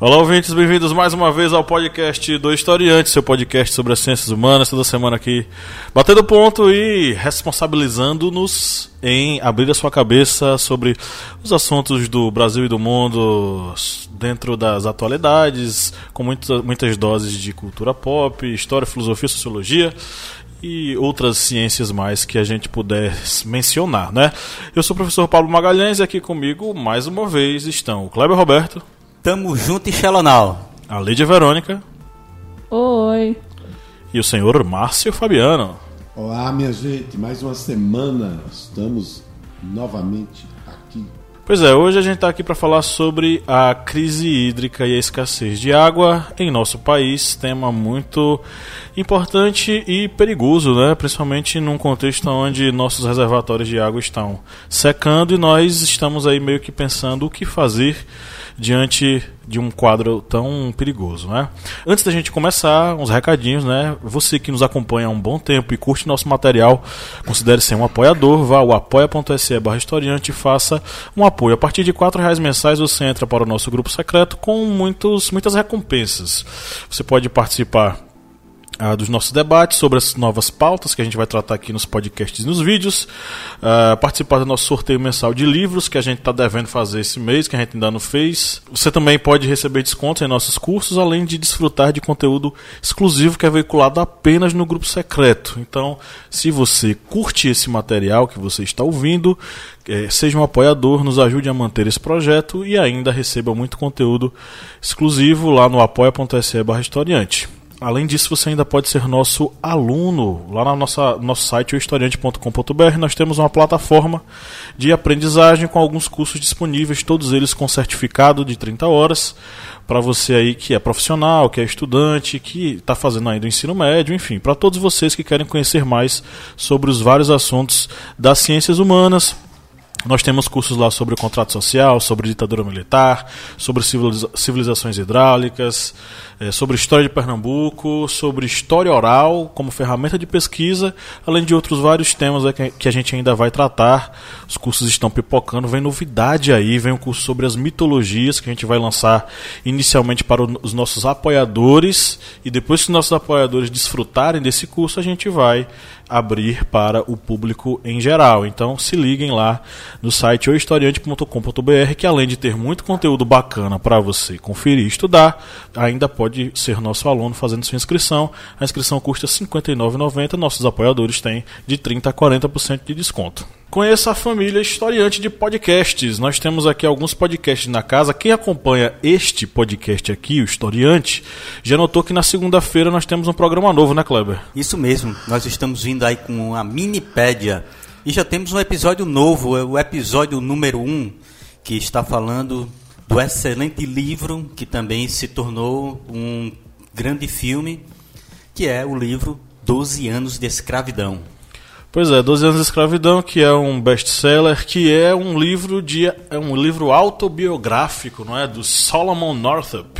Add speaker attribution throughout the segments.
Speaker 1: Olá, ouvintes, bem-vindos mais uma vez ao podcast do Historiante, seu podcast sobre as ciências humanas, toda semana aqui batendo ponto e responsabilizando-nos em abrir a sua cabeça sobre os assuntos do Brasil e do mundo dentro das atualidades, com muitas, muitas doses de cultura pop, história, filosofia, sociologia e outras ciências mais que a gente puder mencionar, né? Eu sou o professor Paulo Magalhães e aqui comigo, mais uma vez, estão o Kleber Roberto.
Speaker 2: Tamo junto e Xelonal.
Speaker 1: A Lídia Verônica.
Speaker 3: Oi.
Speaker 1: E o senhor Márcio Fabiano.
Speaker 4: Olá, minha gente. Mais uma semana. Estamos novamente aqui.
Speaker 1: Pois é, hoje a gente está aqui para falar sobre a crise hídrica e a escassez de água em nosso país, tema muito importante e perigoso, né? Principalmente num contexto onde nossos reservatórios de água estão secando e nós estamos aí meio que pensando o que fazer diante de um quadro tão perigoso, né? Antes da gente começar, uns recadinhos, né? Você que nos acompanha há um bom tempo e curte nosso material, considere ser um apoiador, vá ao apoia.se barra historiante e faça um apoio. A partir de R$ reais mensais você entra para o nosso grupo secreto com muitos, muitas recompensas. Você pode participar Dos nossos debates sobre as novas pautas que a gente vai tratar aqui nos podcasts e nos vídeos, uh, participar do nosso sorteio mensal de livros que a gente está devendo fazer esse mês, que a gente ainda não fez. Você também pode receber descontos em nossos cursos, além de desfrutar de conteúdo exclusivo que é veiculado apenas no grupo secreto. Então, se você curte esse material que você está ouvindo, é, seja um apoiador, nos ajude a manter esse projeto e ainda receba muito conteúdo exclusivo lá no apoia.se barra historiante. Além disso, você ainda pode ser nosso aluno. Lá no nossa, nosso site, historiante.com.br, nós temos uma plataforma de aprendizagem com alguns cursos disponíveis, todos eles com certificado de 30 horas, para você aí que é profissional, que é estudante, que está fazendo ainda o ensino médio, enfim, para todos vocês que querem conhecer mais sobre os vários assuntos das ciências humanas, nós temos cursos lá sobre o contrato social, sobre ditadura militar, sobre civilizações hidráulicas, é, sobre história de Pernambuco, sobre história oral como ferramenta de pesquisa, além de outros vários temas que a gente ainda vai tratar. Os cursos estão pipocando, vem novidade aí, vem um curso sobre as mitologias que a gente vai lançar inicialmente para os nossos apoiadores e depois que os nossos apoiadores desfrutarem desse curso, a gente vai abrir para o público em geral. Então se liguem lá no site ohistoriante.com.br que além de ter muito conteúdo bacana para você conferir e estudar, ainda pode ser nosso aluno fazendo sua inscrição. A inscrição custa R$ 59,90, nossos apoiadores têm de 30 a 40% de desconto. Conheça a família historiante de podcasts. Nós temos aqui alguns podcasts na casa. Quem acompanha este podcast aqui, o Historiante, já notou que na segunda-feira nós temos um programa novo, né, Kleber?
Speaker 2: Isso mesmo. Nós estamos vindo aí com a Minipédia e já temos um episódio novo, é o episódio número 1, um, que está falando do excelente livro que também se tornou um grande filme, que é o livro Doze Anos de Escravidão.
Speaker 1: Pois é, 12 anos de escravidão, que é um best-seller, que é um livro de é um livro autobiográfico, não é, do Solomon Northup,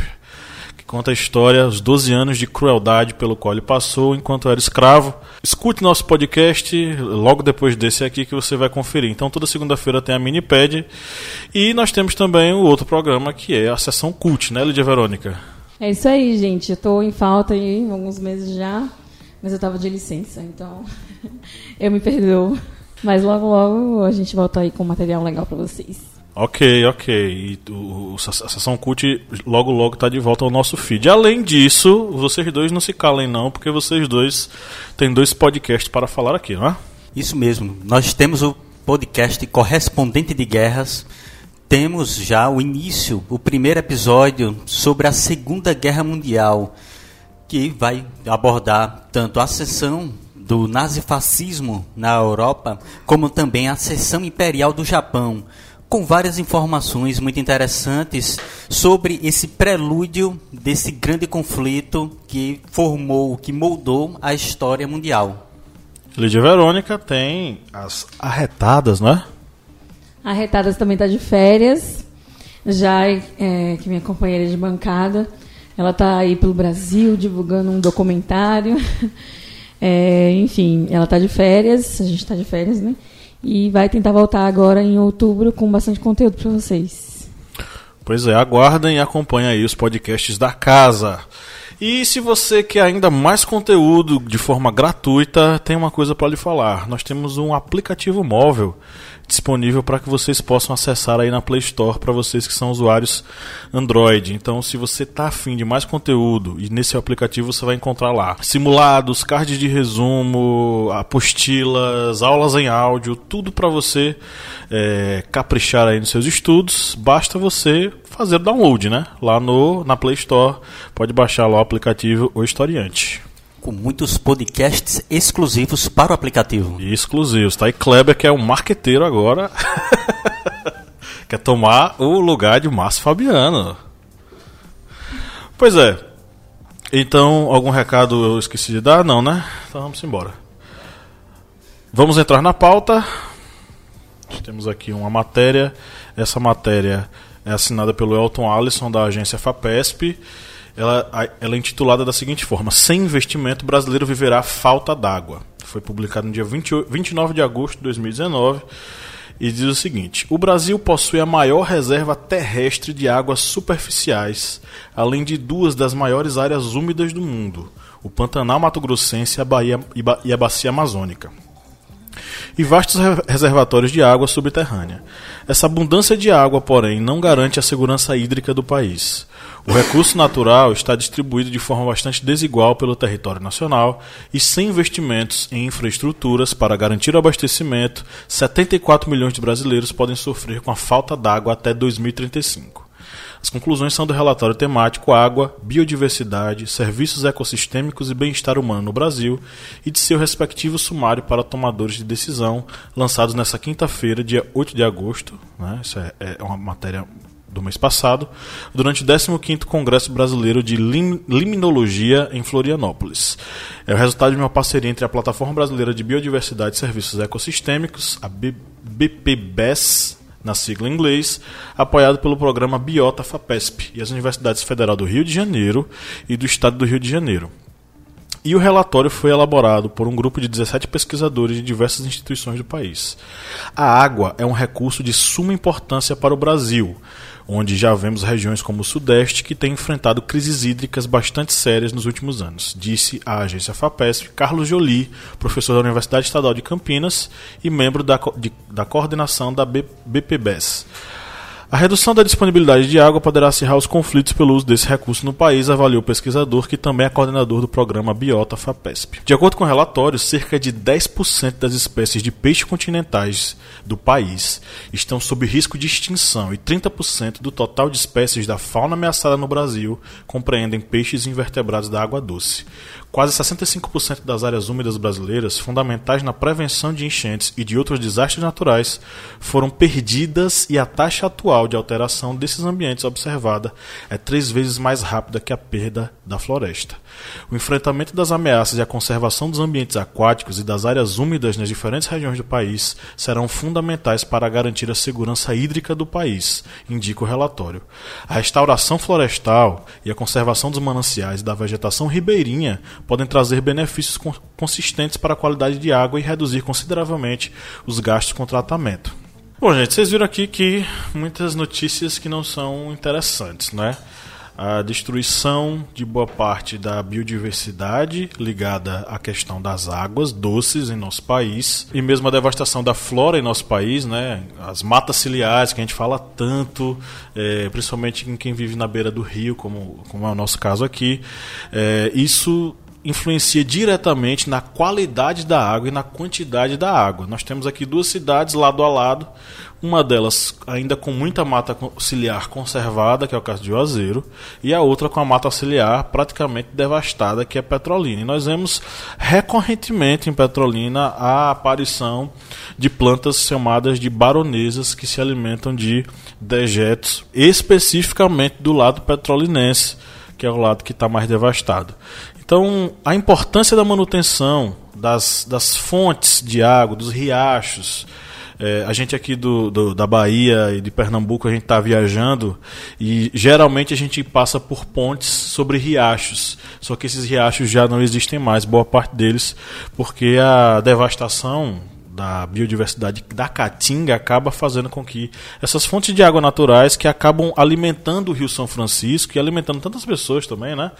Speaker 1: que conta a história os 12 anos de crueldade pelo qual ele passou enquanto era escravo. Escute nosso podcast logo depois desse aqui que você vai conferir. Então toda segunda-feira tem a Minipad e nós temos também o outro programa que é a sessão cult, né, Lídia Verônica?
Speaker 3: É isso aí, gente. Tô em falta aí alguns meses já, mas eu estava de licença, então eu me perdoo. Mas logo, logo a gente volta aí com material legal para vocês.
Speaker 1: Ok, ok. E o, a Sessão Cult logo, logo tá de volta ao nosso feed. Além disso, vocês dois não se calem não, porque vocês dois têm dois podcasts para falar aqui, não é?
Speaker 2: Isso mesmo. Nós temos o podcast Correspondente de Guerras. Temos já o início, o primeiro episódio sobre a Segunda Guerra Mundial, que vai abordar tanto a sessão do nazifascismo na Europa, como também a seção imperial do Japão, com várias informações muito interessantes sobre esse prelúdio desse grande conflito que formou, que moldou a história mundial.
Speaker 1: Lídia Verônica tem as arretadas, né?
Speaker 3: Arretadas também está de férias, já é, que minha companheira de bancada. Ela está aí pelo Brasil divulgando um documentário. É, enfim, ela está de férias, a gente está de férias, né? E vai tentar voltar agora em outubro com bastante conteúdo para vocês.
Speaker 1: Pois é, aguardem e acompanhem aí os podcasts da casa. E se você quer ainda mais conteúdo de forma gratuita, tem uma coisa para lhe falar. Nós temos um aplicativo móvel disponível para que vocês possam acessar aí na Play Store para vocês que são usuários Android. Então, se você está afim de mais conteúdo e nesse aplicativo você vai encontrar lá simulados, cards de resumo, apostilas, aulas em áudio, tudo para você é, caprichar aí nos seus estudos. Basta você fazer download, né? Lá no na Play Store, pode baixar lá o aplicativo O Historiante
Speaker 2: com muitos podcasts exclusivos para o aplicativo.
Speaker 1: Exclusivos, tá? E Kleber, que é um marqueteiro agora, quer tomar o lugar de Márcio Fabiano. Pois é. Então, algum recado eu esqueci de dar? Não, né? Então vamos embora. Vamos entrar na pauta. Temos aqui uma matéria. Essa matéria é assinada pelo Elton Alisson, da agência FAPESP ela, ela é intitulada da seguinte forma: Sem investimento, brasileiro viverá falta d'água. Foi publicado no dia 20, 29 de agosto de 2019 e diz o seguinte: O Brasil possui a maior reserva terrestre de águas superficiais, além de duas das maiores áreas úmidas do mundo, o Pantanal Mato Grossense e a, Bahia, e a Bacia Amazônica e vastos reservatórios de água subterrânea. Essa abundância de água, porém, não garante a segurança hídrica do país. O recurso natural está distribuído de forma bastante desigual pelo território nacional e sem investimentos em infraestruturas para garantir o abastecimento, 74 milhões de brasileiros podem sofrer com a falta d'água até 2035. As conclusões são do relatório temático Água, Biodiversidade, Serviços Ecossistêmicos e Bem-Estar Humano no Brasil e de seu respectivo sumário para tomadores de decisão, lançados nesta quinta-feira, dia 8 de agosto. Né? Isso é, é uma matéria do mês passado, durante o 15º Congresso Brasileiro de Lim Liminologia em Florianópolis. É o resultado de uma parceria entre a Plataforma Brasileira de Biodiversidade e Serviços Ecossistêmicos, a BPBES, na sigla em inglês, apoiado pelo programa Biota FAPESP e as Universidades Federal do Rio de Janeiro e do Estado do Rio de Janeiro. E o relatório foi elaborado por um grupo de 17 pesquisadores de diversas instituições do país. A água é um recurso de suma importância para o Brasil, onde já vemos regiões como o Sudeste que têm enfrentado crises hídricas bastante sérias nos últimos anos, disse a agência FAPESP Carlos Jolie, professor da Universidade Estadual de Campinas e membro da, de, da coordenação da BPBES. A redução da disponibilidade de água poderá acirrar os conflitos pelo uso desse recurso no país, avaliou o pesquisador, que também é coordenador do programa Biota FAPESP. De acordo com o relatório, cerca de 10% das espécies de peixes continentais do país estão sob risco de extinção e 30% do total de espécies da fauna ameaçada no Brasil compreendem peixes e invertebrados da água doce. Quase 65% das áreas úmidas brasileiras, fundamentais na prevenção de enchentes e de outros desastres naturais, foram perdidas e a taxa atual de alteração desses ambientes observada é três vezes mais rápida que a perda da floresta. O enfrentamento das ameaças e a conservação dos ambientes aquáticos e das áreas úmidas nas diferentes regiões do país serão fundamentais para garantir a segurança hídrica do país, indica o relatório. A restauração florestal e a conservação dos mananciais e da vegetação ribeirinha podem trazer benefícios consistentes para a qualidade de água e reduzir consideravelmente os gastos com tratamento. Bom, gente, vocês viram aqui que muitas notícias que não são interessantes, né? a destruição de boa parte da biodiversidade ligada à questão das águas doces em nosso país e mesmo a devastação da flora em nosso país, né? As matas ciliares que a gente fala tanto, é, principalmente em quem vive na beira do rio, como, como é o nosso caso aqui, é, isso influencia diretamente na qualidade da água e na quantidade da água. Nós temos aqui duas cidades lado a lado, uma delas ainda com muita mata ciliar conservada, que é o caso de Juazeiro, e a outra com a mata ciliar praticamente devastada, que é Petrolina. E nós vemos recorrentemente em Petrolina a aparição de plantas chamadas de baronesas que se alimentam de dejetos, especificamente do lado petrolinense, que é o lado que está mais devastado. Então, a importância da manutenção das, das fontes de água, dos riachos, É, a gente aqui do, do, da Bahia e de Pernambuco, a gente está viajando e geralmente a gente passa por pontes sobre riachos. Só que esses riachos já não existem mais, boa parte deles, porque a devastação da biodiversidade da caatinga acaba fazendo com que essas fontes de água naturais que acabam alimentando o Rio São Francisco e alimentando tantas pessoas também, né?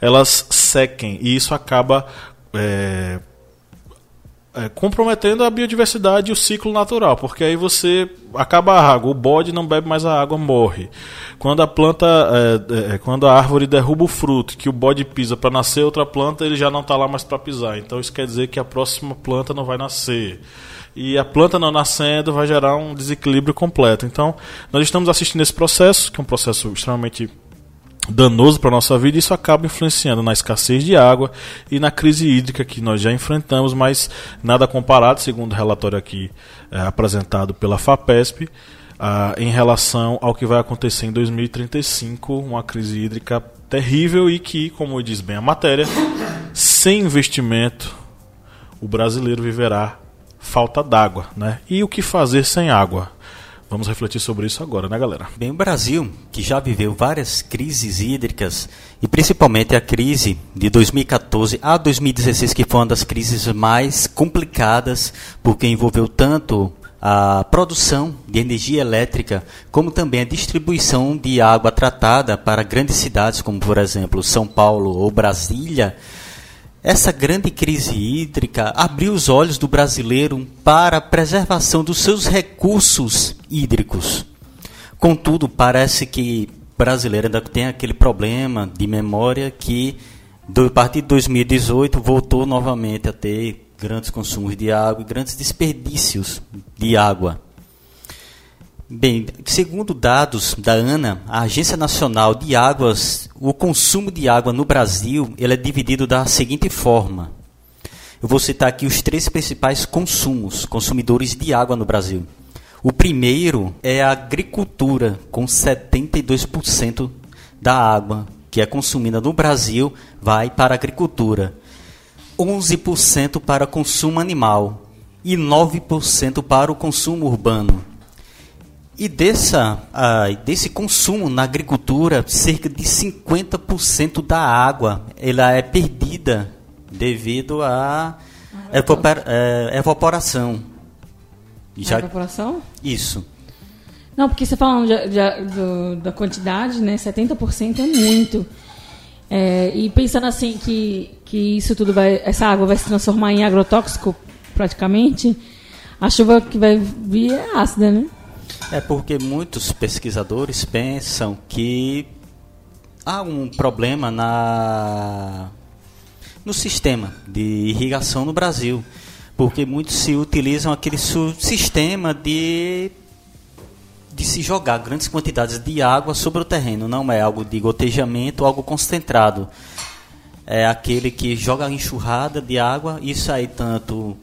Speaker 1: Elas sequem e isso acaba é, é, comprometendo a biodiversidade e o ciclo natural, porque aí você acaba a água, o bode não bebe mais a água, morre. Quando a planta, é, é, quando a árvore derruba o fruto, que o bode pisa para nascer outra planta, ele já não está lá mais para pisar. Então isso quer dizer que a próxima planta não vai nascer. E a planta não nascendo vai gerar um desequilíbrio completo. Então, nós estamos assistindo esse processo, que é um processo extremamente danoso para a nossa vida, isso acaba influenciando na escassez de água e na crise hídrica que nós já enfrentamos, mas nada comparado, segundo o relatório aqui é, apresentado pela FAPESP, ah, em relação ao que vai acontecer em 2035, uma crise hídrica terrível e que, como diz bem a matéria, sem investimento, o brasileiro viverá falta d'água. Né? E o que fazer sem água? Vamos refletir sobre isso agora, né, galera?
Speaker 2: Bem, o Brasil, que já viveu várias crises hídricas, e principalmente a crise de 2014 a 2016, que foi uma das crises mais complicadas, porque envolveu tanto a produção de energia elétrica, como também a distribuição de água tratada para grandes cidades, como por exemplo São Paulo ou Brasília, essa grande crise hídrica abriu os olhos do brasileiro para a preservação dos seus recursos hídricos. Contudo, parece que o brasileiro ainda tem aquele problema de memória que, a partir de 2018, voltou novamente a ter grandes consumos de água e grandes desperdícios de água. Bem, segundo dados da ANA, a Agência Nacional de Águas, o consumo de água no Brasil ele é dividido da seguinte forma. Eu vou citar aqui os três principais consumos, consumidores de água no Brasil. O primeiro é a agricultura, com 72% da água que é consumida no Brasil vai para a agricultura. 11% para consumo animal e 9% para o consumo urbano. E dessa, uh, desse consumo na agricultura, cerca de 50% da água ela é perdida devido à é, evaporação.
Speaker 3: Já... evaporação?
Speaker 2: Isso.
Speaker 3: Não, porque você falando de, de, do, da quantidade, né, 70% é muito. É, e pensando assim que, que isso tudo vai, essa água vai se transformar em agrotóxico praticamente, a chuva que vai vir é ácida, né?
Speaker 2: É porque muitos pesquisadores pensam que há um problema na no sistema de irrigação no Brasil, porque muitos se utilizam aquele sistema de de se jogar grandes quantidades de água sobre o terreno, não é algo de gotejamento, algo concentrado. É aquele que joga enxurrada de água, isso aí tanto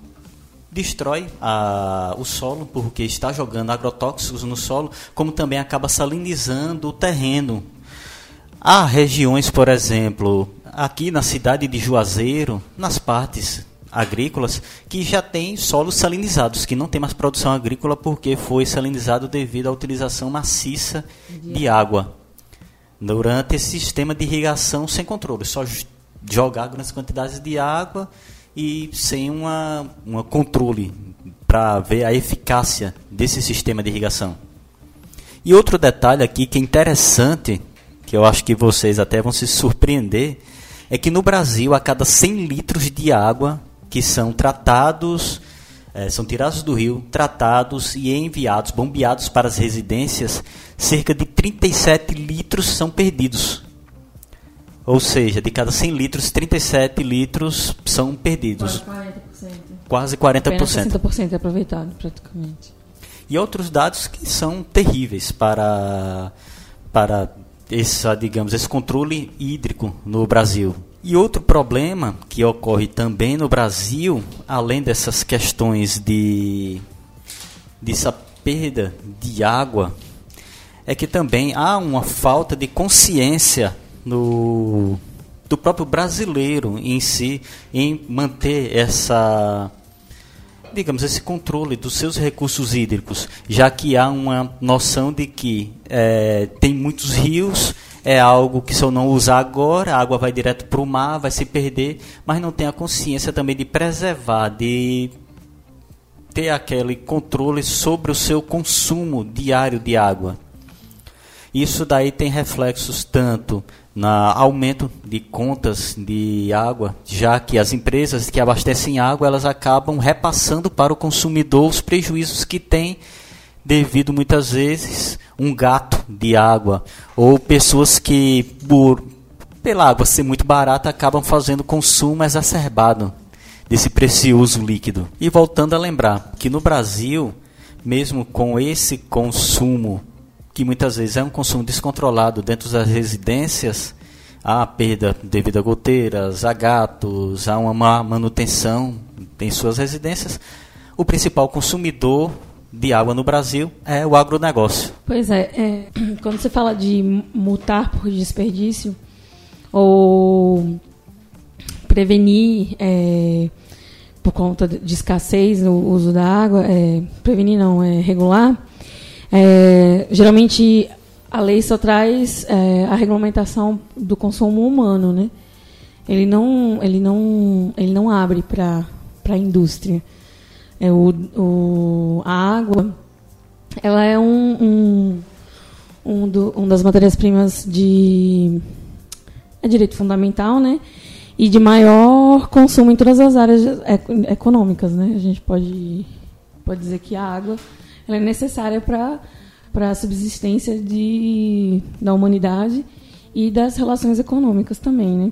Speaker 2: destrói a, o solo, porque está jogando agrotóxicos no solo, como também acaba salinizando o terreno. Há regiões, por exemplo, aqui na cidade de Juazeiro, nas partes agrícolas, que já tem solos salinizados, que não tem mais produção agrícola porque foi salinizado devido à utilização maciça de água. Durante esse sistema de irrigação sem controle, só jogar grandes quantidades de água e sem uma, uma controle para ver a eficácia desse sistema de irrigação. E outro detalhe aqui que é interessante, que eu acho que vocês até vão se surpreender, é que no Brasil, a cada 100 litros de água que são tratados, é, são tirados do rio, tratados e enviados, bombeados para as residências, cerca de 37 litros são perdidos. Ou seja, de cada 100 litros, 37 litros são perdidos.
Speaker 3: Quase 40%. Quase 40%. Apenas 60% é aproveitado, praticamente.
Speaker 2: E outros dados que são terríveis para, para esse, digamos, esse controle hídrico no Brasil. E outro problema que ocorre também no Brasil, além dessas questões de dessa perda de água, é que também há uma falta de consciência no do próprio brasileiro em si em manter essa digamos, esse controle dos seus recursos hídricos, já que há uma noção de que é, tem muitos rios, é algo que se eu não usar agora, a água vai direto para o mar, vai se perder, mas não tem a consciência também de preservar, de ter aquele controle sobre o seu consumo diário de água. Isso daí tem reflexos tanto no aumento de contas de água, já que as empresas que abastecem água, elas acabam repassando para o consumidor os prejuízos que tem devido muitas vezes um gato de água ou pessoas que por pela água ser muito barata acabam fazendo consumo exacerbado desse precioso líquido. E voltando a lembrar que no Brasil, mesmo com esse consumo que muitas vezes é um consumo descontrolado dentro das residências, há perda devido a goteiras, a gatos, há uma má manutenção em suas residências. O principal consumidor de água no Brasil é o agronegócio.
Speaker 3: Pois é, é quando você fala de multar por desperdício ou prevenir é, por conta de escassez no uso da água, é, prevenir não, é regular, é, geralmente a lei só traz é, a regulamentação do consumo humano, né? Ele não, ele não, ele não abre para a indústria. É, o, o, a água, ela é um, um, um, do, um das matérias-primas de é direito fundamental, né? E de maior consumo em todas as áreas econômicas, né? A gente pode, pode dizer que a água ela é necessária para para a subsistência de, da humanidade e das relações econômicas também, né?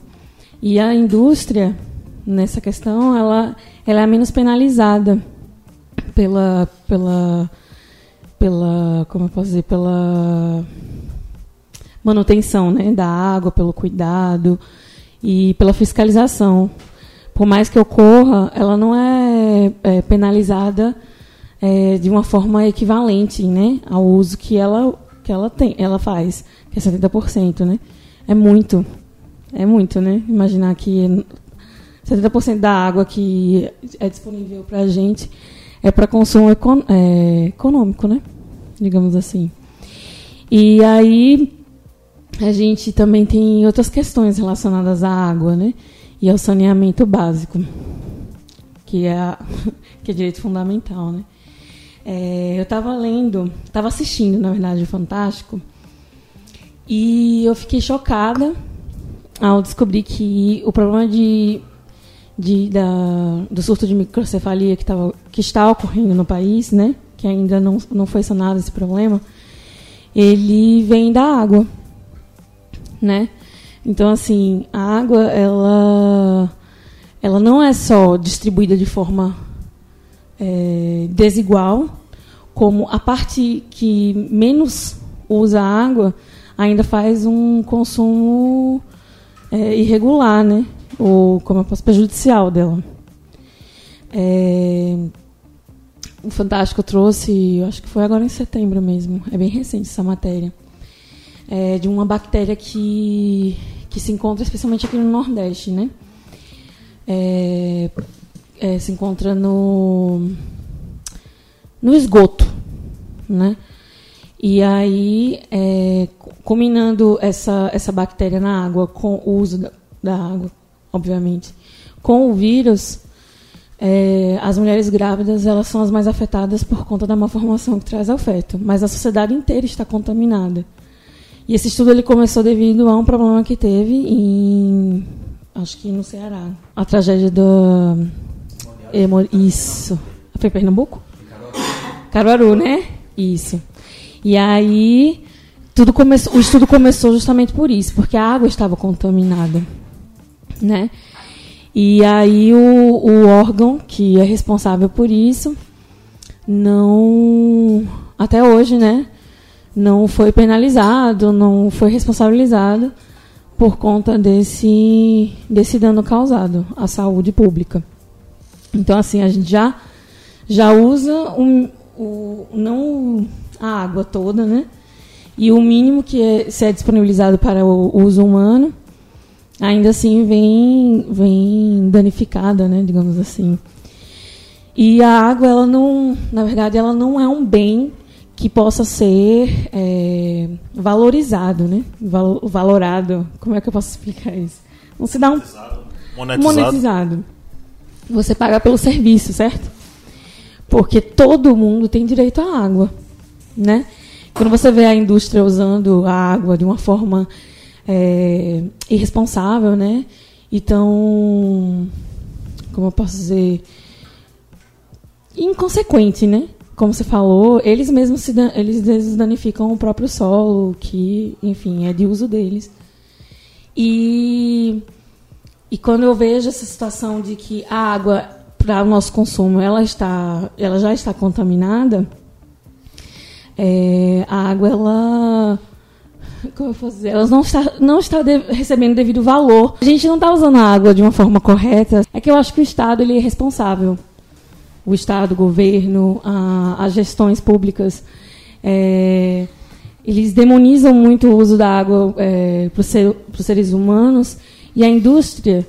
Speaker 3: E a indústria nessa questão ela ela é menos penalizada pela pela pela como eu posso dizer pela manutenção né da água pelo cuidado e pela fiscalização por mais que ocorra ela não é, é penalizada é, de uma forma equivalente né, ao uso que ela, que ela, tem, ela faz, que é 70%. Né? É muito. É muito, né? Imaginar que 70% da água que é disponível para a gente é para consumo econ é, econômico, né? Digamos assim. E aí a gente também tem outras questões relacionadas à água, né? E ao saneamento básico, que é, a, que é direito fundamental, né? É, eu estava lendo, estava assistindo, na verdade, o Fantástico, e eu fiquei chocada ao descobrir que o problema de, de da, do surto de microcefalia que, tava, que está ocorrendo no país, né, que ainda não, não foi sanado esse problema, ele vem da água, né? Então, assim, a água, ela, ela não é só distribuída de forma é, desigual, como a parte que menos usa água ainda faz um consumo é, irregular, né? Ou como eu posso prejudicial dela. É, o Fantástico trouxe, acho que foi agora em setembro mesmo, é bem recente essa matéria, é, de uma bactéria que, que se encontra especialmente aqui no Nordeste, né? É, é, se encontra no, no esgoto, né? E aí, é, combinando essa, essa bactéria na água com o uso da, da água, obviamente, com o vírus, é, as mulheres grávidas elas são as mais afetadas por conta da malformação que traz ao feto, mas a sociedade inteira está contaminada. E esse estudo ele começou devido a um problema que teve em, acho que no Ceará, a tragédia da isso. Foi Pernambuco? Caruaru, né? Isso. E aí tudo começou, o estudo começou justamente por isso, porque a água estava contaminada, né? E aí o, o órgão que é responsável por isso não até hoje, né? Não foi penalizado, não foi responsabilizado por conta desse desse dano causado à saúde pública. Então, assim, a gente já, já usa um, o, não a água toda, né? E o mínimo que é, se é disponibilizado para o uso humano, ainda assim vem, vem danificada, né? Digamos assim. E a água, ela não, na verdade, ela não é um bem que possa ser é, valorizado, né? Val, valorado. Como é que eu posso explicar isso? Não se dá um
Speaker 1: Monetizado.
Speaker 3: monetizado. Você paga pelo serviço, certo? Porque todo mundo tem direito à água, né? Quando você vê a indústria usando a água de uma forma é, irresponsável, né? Então, como eu posso dizer, inconsequente, né? Como você falou, eles mesmos se dan- eles danificam o próprio solo, que, enfim, é de uso deles. E e quando eu vejo essa situação de que a água para o nosso consumo ela está, ela já está contaminada, é, a água ela como eu posso dizer, ela não está, não está de- recebendo devido valor. A gente não está usando a água de uma forma correta. É que eu acho que o Estado ele é responsável. O Estado, o governo, a- as gestões públicas, é, eles demonizam muito o uso da água para os seres humanos e a indústria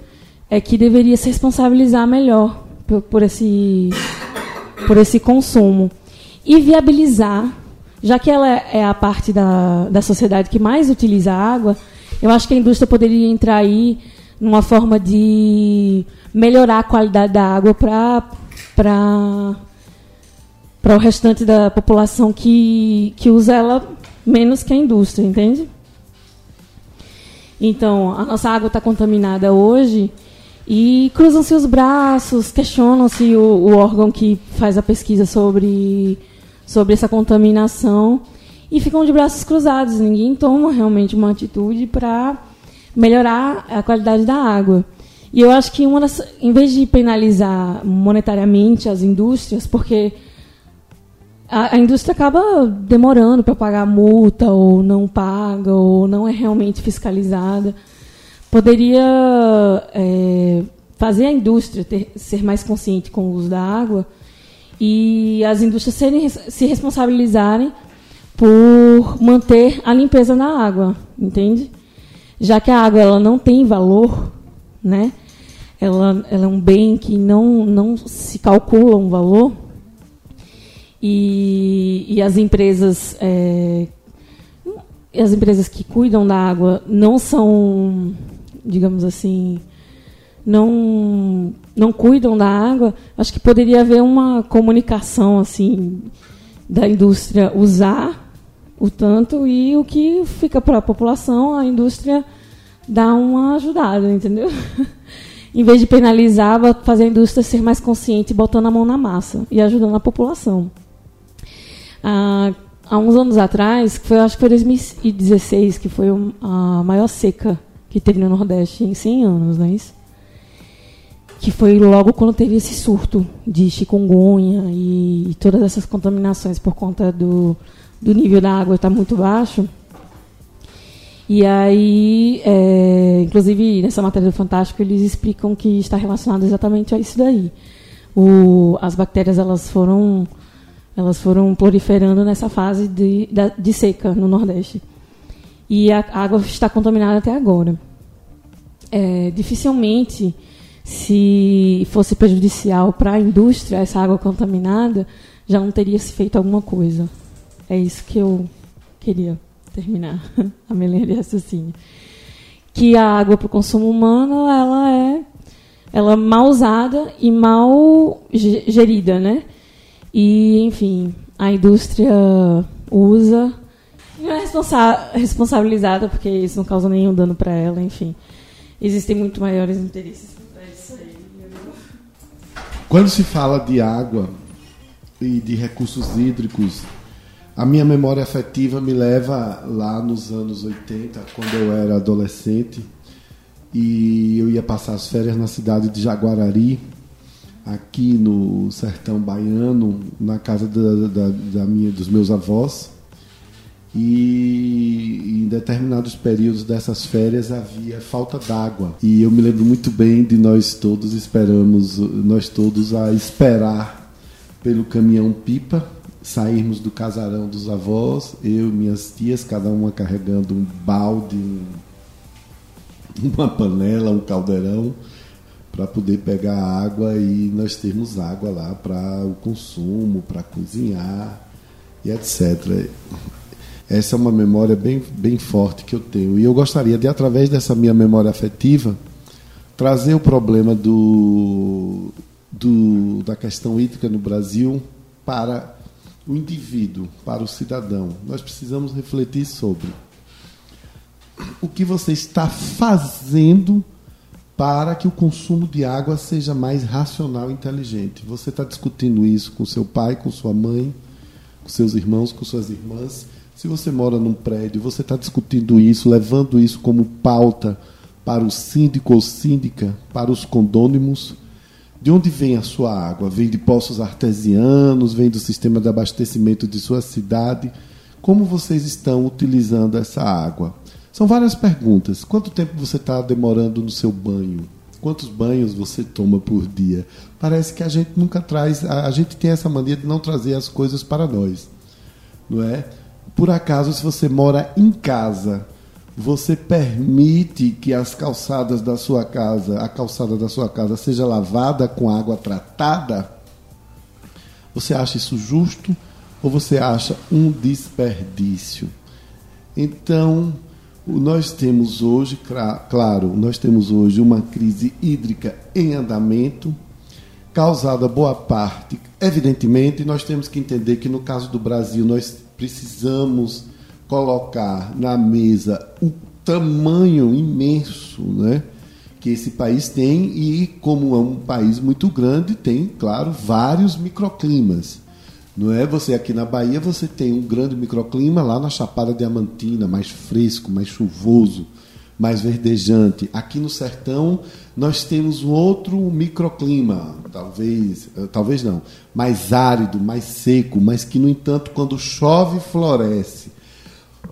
Speaker 3: é que deveria se responsabilizar melhor por, por esse, por esse consumo e viabilizar, já que ela é a parte da, da sociedade que mais utiliza água, eu acho que a indústria poderia entrar aí numa forma de melhorar a qualidade da água para para o restante da população que, que usa ela menos que a indústria, entende? Então, a nossa água está contaminada hoje e cruzam-se os braços, questionam-se o, o órgão que faz a pesquisa sobre, sobre essa contaminação e ficam de braços cruzados. Ninguém toma realmente uma atitude para melhorar a qualidade da água. E eu acho que, uma das, em vez de penalizar monetariamente as indústrias, porque a, a indústria acaba demorando para pagar multa, ou não paga, ou não é realmente fiscalizada. Poderia é, fazer a indústria ter, ser mais consciente com o uso da água e as indústrias serem, se responsabilizarem por manter a limpeza da água, entende? Já que a água ela não tem valor, né? Ela, ela é um bem que não, não se calcula um valor e, e as empresas é, as empresas que cuidam da água não são digamos assim não não cuidam da água acho que poderia haver uma comunicação assim da indústria usar o tanto e o que fica para a população a indústria dá uma ajudada entendeu? Em vez de penalizar fazer a indústria ser mais consciente botando a mão na massa e ajudando a população ah, há uns anos atrás, que foi, acho que foi 2016, que foi a maior seca que teve no Nordeste em 100 anos, não é isso? Que foi logo quando teve esse surto de chikungunya e, e todas essas contaminações por conta do, do nível da água estar muito baixo. E aí, é, inclusive nessa matéria do Fantástico, eles explicam que está relacionado exatamente a isso daí. O, as bactérias elas foram elas foram proliferando nessa fase de, de seca no Nordeste. E a água está contaminada até agora. É, dificilmente, se fosse prejudicial para a indústria essa água contaminada, já não teria se feito alguma coisa. É isso que eu queria terminar a linha de raciocínio. Que a água para o consumo humano ela é ela é mal usada e mal gerida, né? E, enfim, a indústria usa. Não é responsa responsabilizada, porque isso não causa nenhum dano para ela, enfim. Existem muito maiores interesses para isso aí.
Speaker 4: Quando se fala de água e de recursos hídricos, a minha memória afetiva me leva lá nos anos 80, quando eu era adolescente, e eu ia passar as férias na cidade de Jaguarari, aqui no sertão baiano, na casa da, da, da minha, dos meus avós. E em determinados períodos dessas férias havia falta d'água. E eu me lembro muito bem de nós todos esperamos, nós todos a esperar pelo caminhão pipa, sairmos do casarão dos avós, eu e minhas tias, cada uma carregando um balde, um, uma panela, um caldeirão para poder pegar água e nós termos água lá para o consumo, para cozinhar e etc. Essa é uma memória bem, bem forte que eu tenho. E eu gostaria de, através dessa minha memória afetiva, trazer o problema do, do, da questão hídrica no Brasil para o indivíduo, para o cidadão. Nós precisamos refletir sobre o que você está fazendo para que o consumo de água seja mais racional e inteligente. Você está discutindo isso com seu pai, com sua mãe, com seus irmãos, com suas irmãs se você mora num prédio, você está discutindo isso, levando isso como pauta para o síndico ou síndica, para os condônimos, de onde vem a sua água? Vem de poços artesianos, vem do sistema de abastecimento de sua cidade? Como vocês estão utilizando essa água? São várias perguntas. Quanto tempo você está demorando no seu banho? Quantos banhos você toma por dia? Parece que a gente nunca traz, a, gente tem essa mania de não trazer as coisas para nós, não é? por acaso, se você mora em casa, você permite que as calçadas da sua casa, a calçada da sua casa seja lavada com água tratada? Você acha isso justo ou você acha um desperdício? Então, nós temos hoje, claro, nós temos hoje uma crise hídrica em andamento, causada boa parte, evidentemente, nós temos que entender que no caso do Brasil nós precisamos colocar na mesa o tamanho imenso né, que esse país tem e, como é um país muito grande, tem, claro, vários microclimas. Não é? Você aqui na Bahia você tem um grande microclima lá na Chapada Diamantina, mais fresco, mais chuvoso, mais verdejante. Aqui no sertão nós temos um outro microclima, talvez, eh, talvez não, mais árido, mais seco, mas que no entanto quando chove floresce.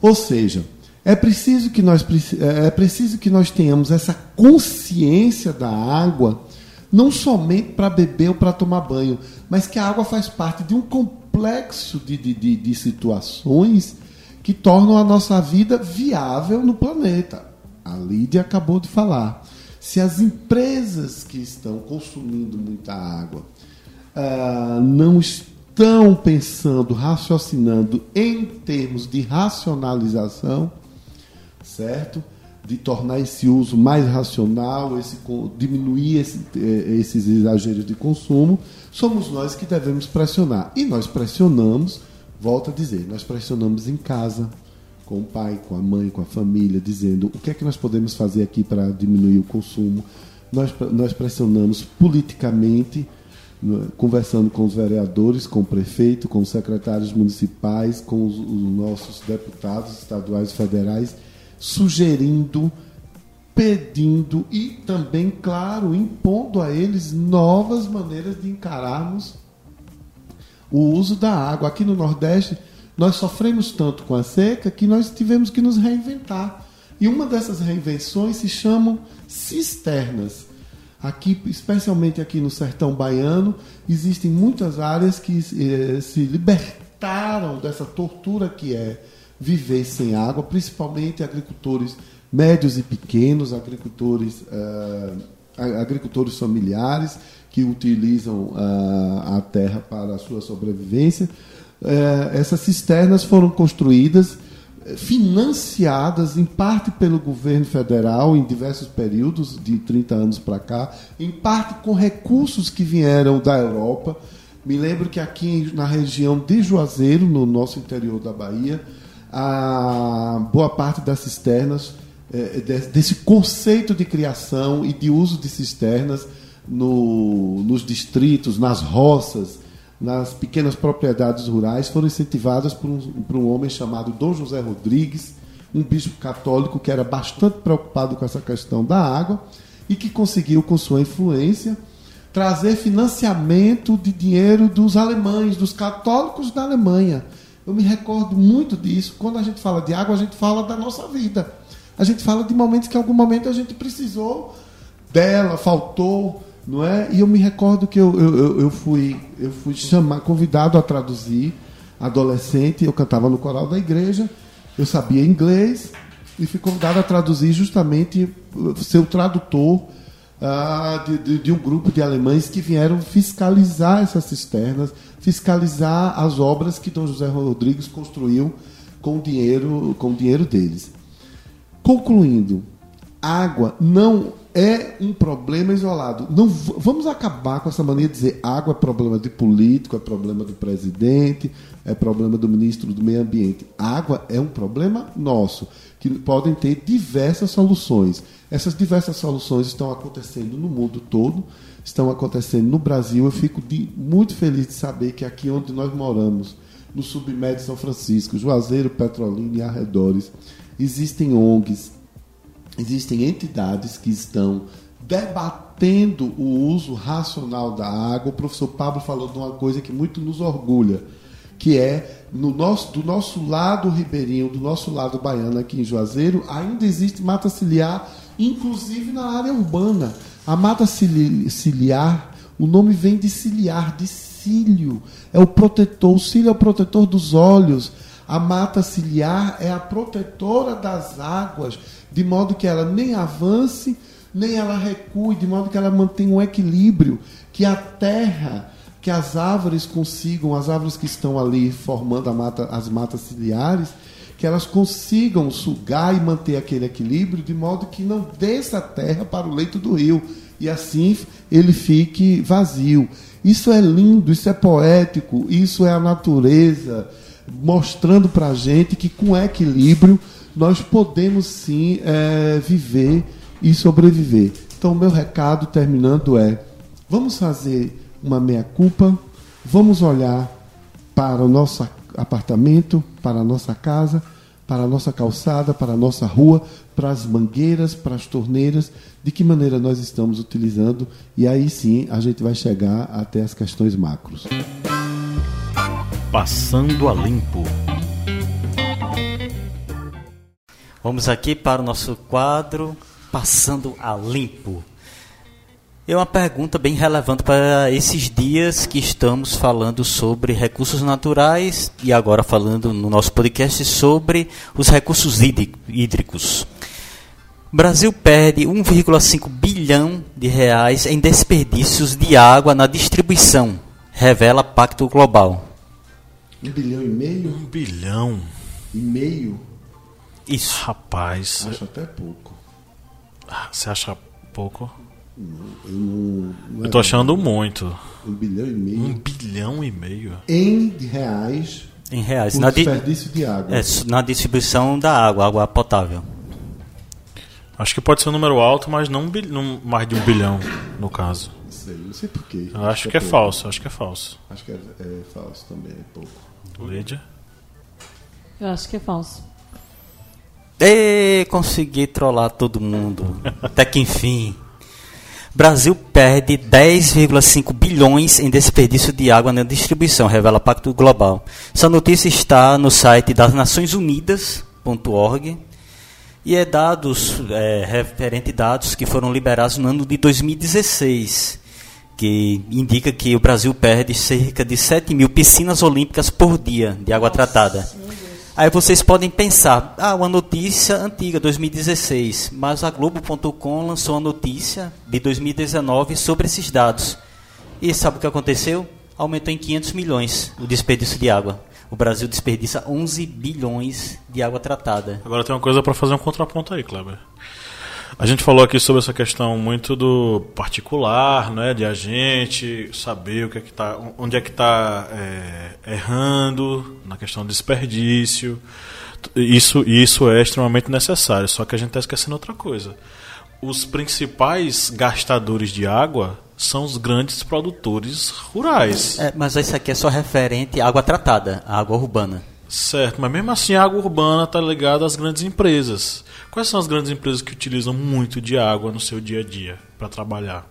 Speaker 4: Ou seja, é preciso que nós eh, é preciso que nós tenhamos essa consciência da água, não somente para beber ou para tomar banho, mas que a água faz parte de um complexo de, de, de, de situações que tornam a nossa vida viável no planeta. A Lídia acabou de falar. Se as empresas que estão consumindo muita água uh, não estão pensando, raciocinando em termos de racionalização, certo? De tornar esse uso mais racional, esse, diminuir esse, eh, esses exageros de consumo, somos nós que devemos pressionar. E nós pressionamos, volto a dizer, nós pressionamos em casa, com o pai, com a mãe, com a família, dizendo o que é que nós podemos fazer aqui para diminuir o consumo. Nós, nós pressionamos politicamente, conversando com os vereadores, com o prefeito, com os secretários municipais, com os, os nossos deputados estaduais e federais, sugerindo, pedindo e também, claro, impondo a eles novas maneiras de encararmos o uso da água. Aqui no Nordeste, nós sofremos tanto com a seca que nós tivemos que nos reinventar. E uma dessas reinvenções se chamam cisternas. Aqui, especialmente aqui no sertão baiano, existem muitas áreas que eh, se libertaram dessa tortura que é viver sem água, principalmente agricultores médios e pequenos, agricultores, uh, agricultores familiares que utilizam uh, a terra para a sua sobrevivência é, essas cisternas foram construídas, financiadas em parte pelo governo federal em diversos períodos, de 30 anos para cá, em parte com recursos que vieram da Europa. Me lembro que aqui na região de Juazeiro, no nosso interior da Bahia, a boa parte das cisternas, é, desse conceito de criação e de uso de cisternas no, nos distritos, nas roças, nas pequenas propriedades rurais foram incentivadas por um, por um homem chamado Dom José Rodrigues, um bispo católico que era bastante preocupado com essa questão da água e que conseguiu, com sua influência, trazer financiamento de dinheiro dos alemães, dos católicos da Alemanha. Eu me recordo muito disso. Quando a gente fala de água, a gente fala da nossa vida. A gente fala de momentos que, em algum momento, a gente precisou dela, faltou não é? E eu me recordo que eu, eu, eu fui eu fui chamar, convidado a traduzir adolescente, eu cantava no coral da igreja, eu sabia inglês e fui convidado a traduzir justamente ser o tradutor ah, de, de, de um grupo de alemães que vieram fiscalizar essas cisternas, fiscalizar as obras que Dom José Rodrigues construiu com o dinheiro, com dinheiro deles. Concluindo, água não é um problema isolado. Não vamos acabar com essa mania de dizer água é problema de político, é problema do presidente, é problema do ministro do meio ambiente. Água é um problema nosso, que podem ter diversas soluções. Essas diversas soluções estão acontecendo no mundo todo, estão acontecendo no Brasil. Eu fico de, muito feliz de saber que aqui onde nós moramos, no submédio São Francisco, Juazeiro, Petrolina e arredores, existem ONGs, existem entidades que estão debatendo o uso racional da água. O professor Pablo falou de uma coisa que muito nos orgulha, que é no nosso, do nosso lado ribeirinho, do nosso lado baiano aqui em Juazeiro, ainda existe mata ciliar, inclusive na área urbana. A mata ciliar, o nome vem de ciliar, de cílio. É o protetor, o cílio é o protetor dos olhos. A mata ciliar é a protetora das águas, de modo que ela nem avance, nem ela recue, de modo que ela mantenha um equilíbrio, que a terra, que as árvores consigam, as árvores que estão ali formando mata, as matas ciliares, que elas consigam sugar e manter aquele equilíbrio, de modo que não desça a terra para o leito do rio e assim ele fique vazio. Isso é lindo, isso é poético, isso é a natureza mostrando para a gente que com equilíbrio nós podemos sim é, viver e sobreviver. Então, meu recado terminando é: vamos fazer uma meia-culpa, vamos olhar para o nosso apartamento, para a nossa casa, para a nossa calçada, para a nossa rua, para as mangueiras, para as torneiras, de que maneira nós estamos utilizando, e aí sim a gente vai chegar até as questões macros.
Speaker 2: Passando a Limpo. Vamos aqui para o nosso quadro Passando a Limpo. É uma pergunta bem relevante para esses dias que estamos falando sobre recursos naturais e agora falando no nosso podcast sobre os recursos hídricos. O Brasil perde 1,5 bilhão de reais em desperdícios de água na distribuição, revela Pacto Global.
Speaker 4: Um bilhão e meio?
Speaker 1: Um bilhão.
Speaker 4: E meio?
Speaker 1: Isso. Rapaz.
Speaker 4: Acho até pouco.
Speaker 1: Ah, você acha pouco?
Speaker 4: Eu, não,
Speaker 1: não eu tô achando muito.
Speaker 4: Um bilhão e meio.
Speaker 1: Um bilhão e meio.
Speaker 4: Em reais.
Speaker 2: Em reais.
Speaker 4: na desperdício di... de água.
Speaker 2: É, na distribuição da água, água potável.
Speaker 1: Acho que pode ser um número alto, mas não, não mais de um bilhão, no caso
Speaker 4: sei, não sei porquê.
Speaker 1: Acho, acho que é, é falso, acho que é falso.
Speaker 4: Acho que é, é falso também, é pouco.
Speaker 1: Lídia?
Speaker 3: Eu acho que é falso.
Speaker 2: E consegui trollar todo mundo. Até que enfim. Brasil perde 10,5 bilhões em desperdício de água na distribuição, revela Pacto Global. Essa notícia está no site das Nações Unidas.org e é dados é, referente dados que foram liberados no ano de 2016 que indica que o Brasil perde cerca de 7 mil piscinas olímpicas por dia de água Nossa, tratada. Aí vocês podem pensar, ah, uma notícia antiga, 2016, mas a Globo.com lançou uma notícia de 2019 sobre esses dados. E sabe o que aconteceu? Aumentou em 500 milhões o desperdício de água. O Brasil desperdiça 11 bilhões de água tratada.
Speaker 1: Agora tem uma coisa para fazer um contraponto aí, Kleber. A gente falou aqui sobre essa questão muito do particular, né, de a gente saber o que é que tá, onde é que está é, errando na questão do desperdício. Isso, isso é extremamente necessário. Só que a gente está esquecendo outra coisa. Os principais gastadores de água são os grandes produtores rurais.
Speaker 2: É, mas isso aqui é só referente à água tratada, à água urbana.
Speaker 1: Certo, mas mesmo assim a água urbana está ligada às grandes empresas. Quais são as grandes empresas que utilizam muito de água no seu dia a dia para trabalhar?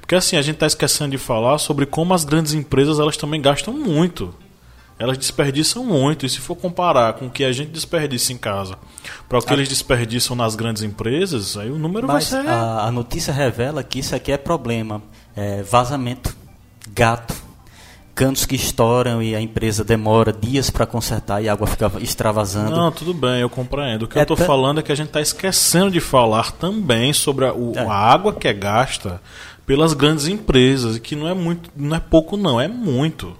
Speaker 1: Porque assim, a gente está esquecendo de falar sobre como as grandes empresas elas também gastam muito. Elas desperdiçam muito. E se for comparar com o que a gente desperdiça em casa para o que a... eles desperdiçam nas grandes empresas, aí o número
Speaker 2: Mas
Speaker 1: vai ser.
Speaker 2: A, a notícia revela que isso aqui é problema. É vazamento, gato, canos que estouram e a empresa demora dias para consertar e a água fica extravasando.
Speaker 1: Não, tudo bem, eu compreendo. O que
Speaker 2: É
Speaker 1: eu estou
Speaker 2: ta-
Speaker 1: falando é que a gente está esquecendo de falar também sobre a, o-
Speaker 2: É.
Speaker 1: a água que é gasta pelas grandes empresas, e que não é muito, não é pouco não, é muito.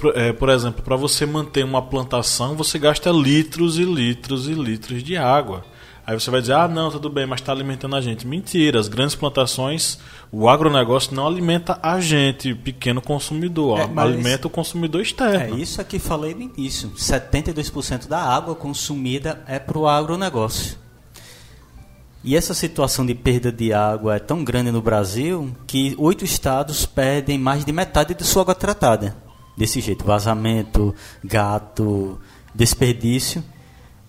Speaker 1: Por- é, por exemplo, para você manter uma plantação, você gasta litros e litros e litros de água. Aí você vai dizer, ah, não, tudo bem, mas está alimentando a gente. Mentira, as grandes plantações, o agronegócio não alimenta a gente, pequeno consumidor,
Speaker 2: É,
Speaker 1: alimenta o consumidor
Speaker 2: É
Speaker 1: externo.
Speaker 2: isso é que falei no início. 72% da água consumida é para o agronegócio. E essa situação de perda de água é tão grande no Brasil que oito estados perdem mais de metade de sua água tratada. Desse jeito, vazamento, gato, desperdício.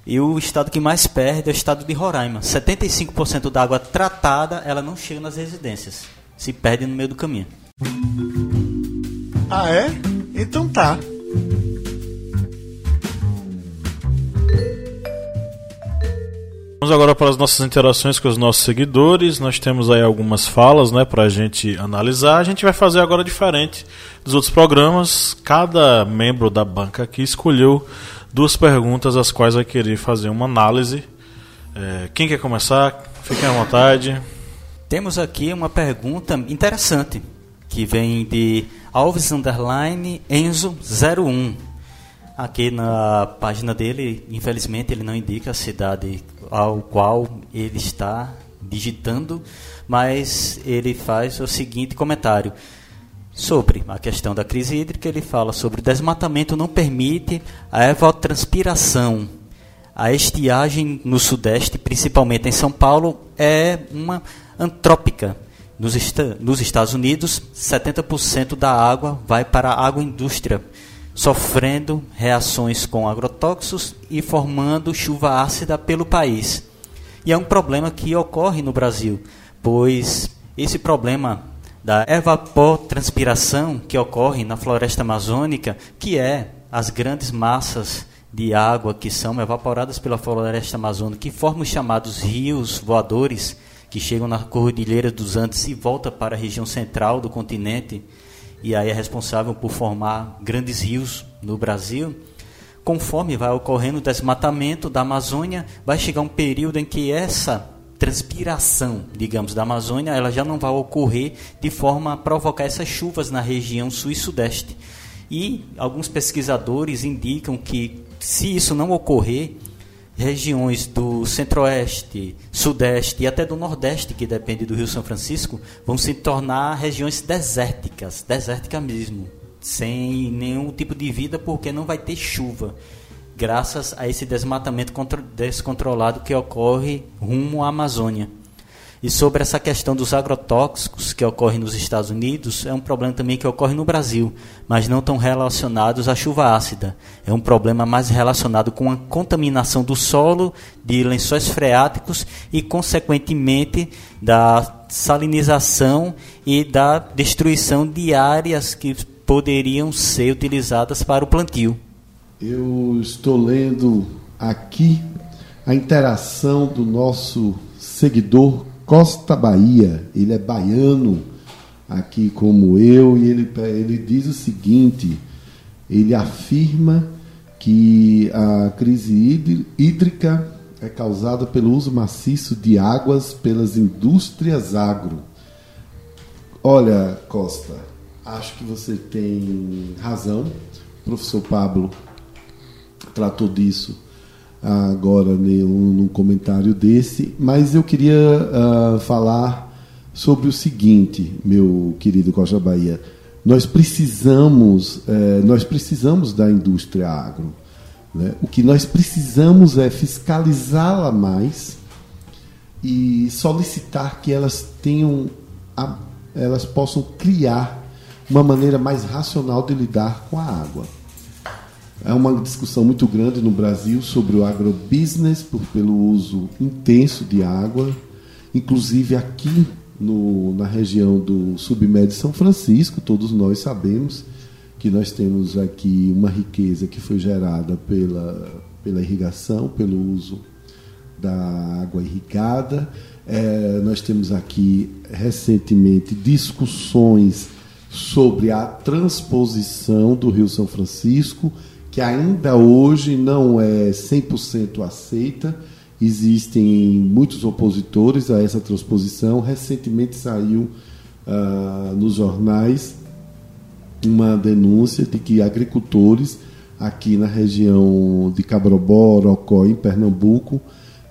Speaker 2: E o estado que mais perde é o estado de Roraima. 75% da água tratada ela não chega nas residências. Se perde no meio do caminho.
Speaker 5: Ah, é? Então tá.
Speaker 1: Vamos agora para as nossas interações com os nossos seguidores. Nós temos aí algumas falas né, para a gente analisar. A gente vai fazer agora diferente dos outros programas. Cada membro da banca aqui escolheu duas perguntas, as quais vai querer fazer uma análise. É, quem quer começar? Fiquem à vontade.
Speaker 2: Temos aqui uma pergunta interessante que vem de Alves Underline Enzo 01. Aqui na página dele, infelizmente, ele não indica a cidade ao qual ele está digitando, mas ele faz o seguinte comentário. Sobre a questão da crise hídrica, ele fala sobre o desmatamento não permite a evapotranspiração. A estiagem no Sudeste, principalmente em São Paulo, é uma antrópica. Nos, esta- nos Estados Unidos, 70% da água vai para a agroindústria, sofrendo reações com agrotóxicos e formando chuva ácida pelo país. E é um problema que ocorre no Brasil, pois esse problema da evapotranspiração que ocorre na floresta amazônica, que é as grandes massas de água que são evaporadas pela floresta amazônica, que formam os chamados rios voadores, que chegam na cordilheira dos Andes e voltam para a região central do continente, e aí é responsável por formar grandes rios no Brasil. Conforme vai ocorrendo o desmatamento da Amazônia, vai chegar um período em que essa transpiração, digamos, da Amazônia, ela já não vai ocorrer de forma a provocar essas chuvas na região sul e sudeste. E alguns pesquisadores indicam que se isso não ocorrer, regiões do centro-oeste, sudeste e até do nordeste, que depende do Rio São Francisco, vão se tornar regiões desérticas, desérticas mesmo, sem nenhum tipo de vida, porque não vai ter chuva, graças a esse desmatamento contro- descontrolado que ocorre rumo à Amazônia. E sobre essa questão dos agrotóxicos que ocorre nos Estados Unidos, é um problema também que ocorre no Brasil, mas não tão relacionados à chuva ácida. É um problema mais relacionado com a contaminação do solo, de lençóis freáticos e, consequentemente, da salinização e da destruição de áreas que poderiam ser utilizadas para o plantio.
Speaker 4: Eu estou lendo aqui a interação do nosso seguidor Costa Bahia. Ele é baiano, aqui como eu, e ele, ele diz o seguinte: ele afirma que a crise hídri- hídrica é causada pelo uso maciço de águas pelas indústrias agro. Olha, Costa, acho que você tem razão. O professor Pablo tratou disso agora num, num comentário desse, mas eu queria ah, falar sobre o seguinte, meu querido Costa Bahia. Nós precisamos, eh, nós precisamos da indústria agro. né? O que nós precisamos é fiscalizá-la mais e solicitar que elas tenham, a- elas possam criar uma maneira mais racional de lidar com a água. É uma discussão muito grande no Brasil sobre o agrobusiness por, pelo uso intenso de água, inclusive aqui no, na região do submédio São Francisco, todos nós sabemos que nós temos aqui uma riqueza que foi gerada pela, pela irrigação, pelo uso da água irrigada. É, nós temos aqui recentemente discussões sobre a transposição do Rio São Francisco, que ainda hoje não é 100% aceita. Existem muitos opositores a essa transposição. Recentemente saiu uh, nos jornais uma denúncia de que agricultores aqui na região de Cabrobó, Orocó, em Pernambuco,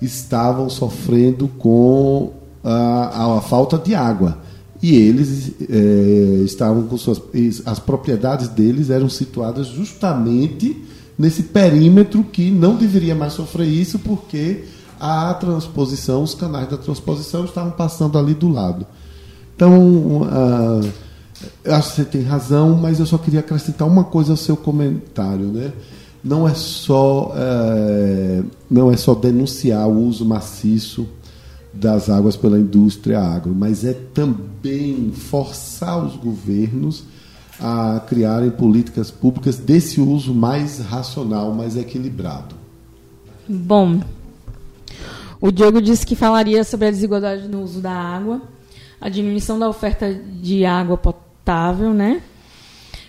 Speaker 4: estavam sofrendo com a, a falta de água. E eles é, estavam com suas. As propriedades deles eram situadas justamente nesse perímetro que não deveria mais sofrer isso, porque a transposição, os canais da transposição estavam passando ali do lado. Então, uh, eu acho que você tem razão, mas eu só queria acrescentar uma coisa ao seu comentário, né? Não é só é, não é só denunciar o uso maciço das águas pela indústria agro, mas é também forçar os governos a criarem políticas públicas desse uso mais racional, mais equilibrado.
Speaker 3: Bom, o Diogo disse que falaria sobre a desigualdade no uso da água, a diminuição da oferta de água potável, né?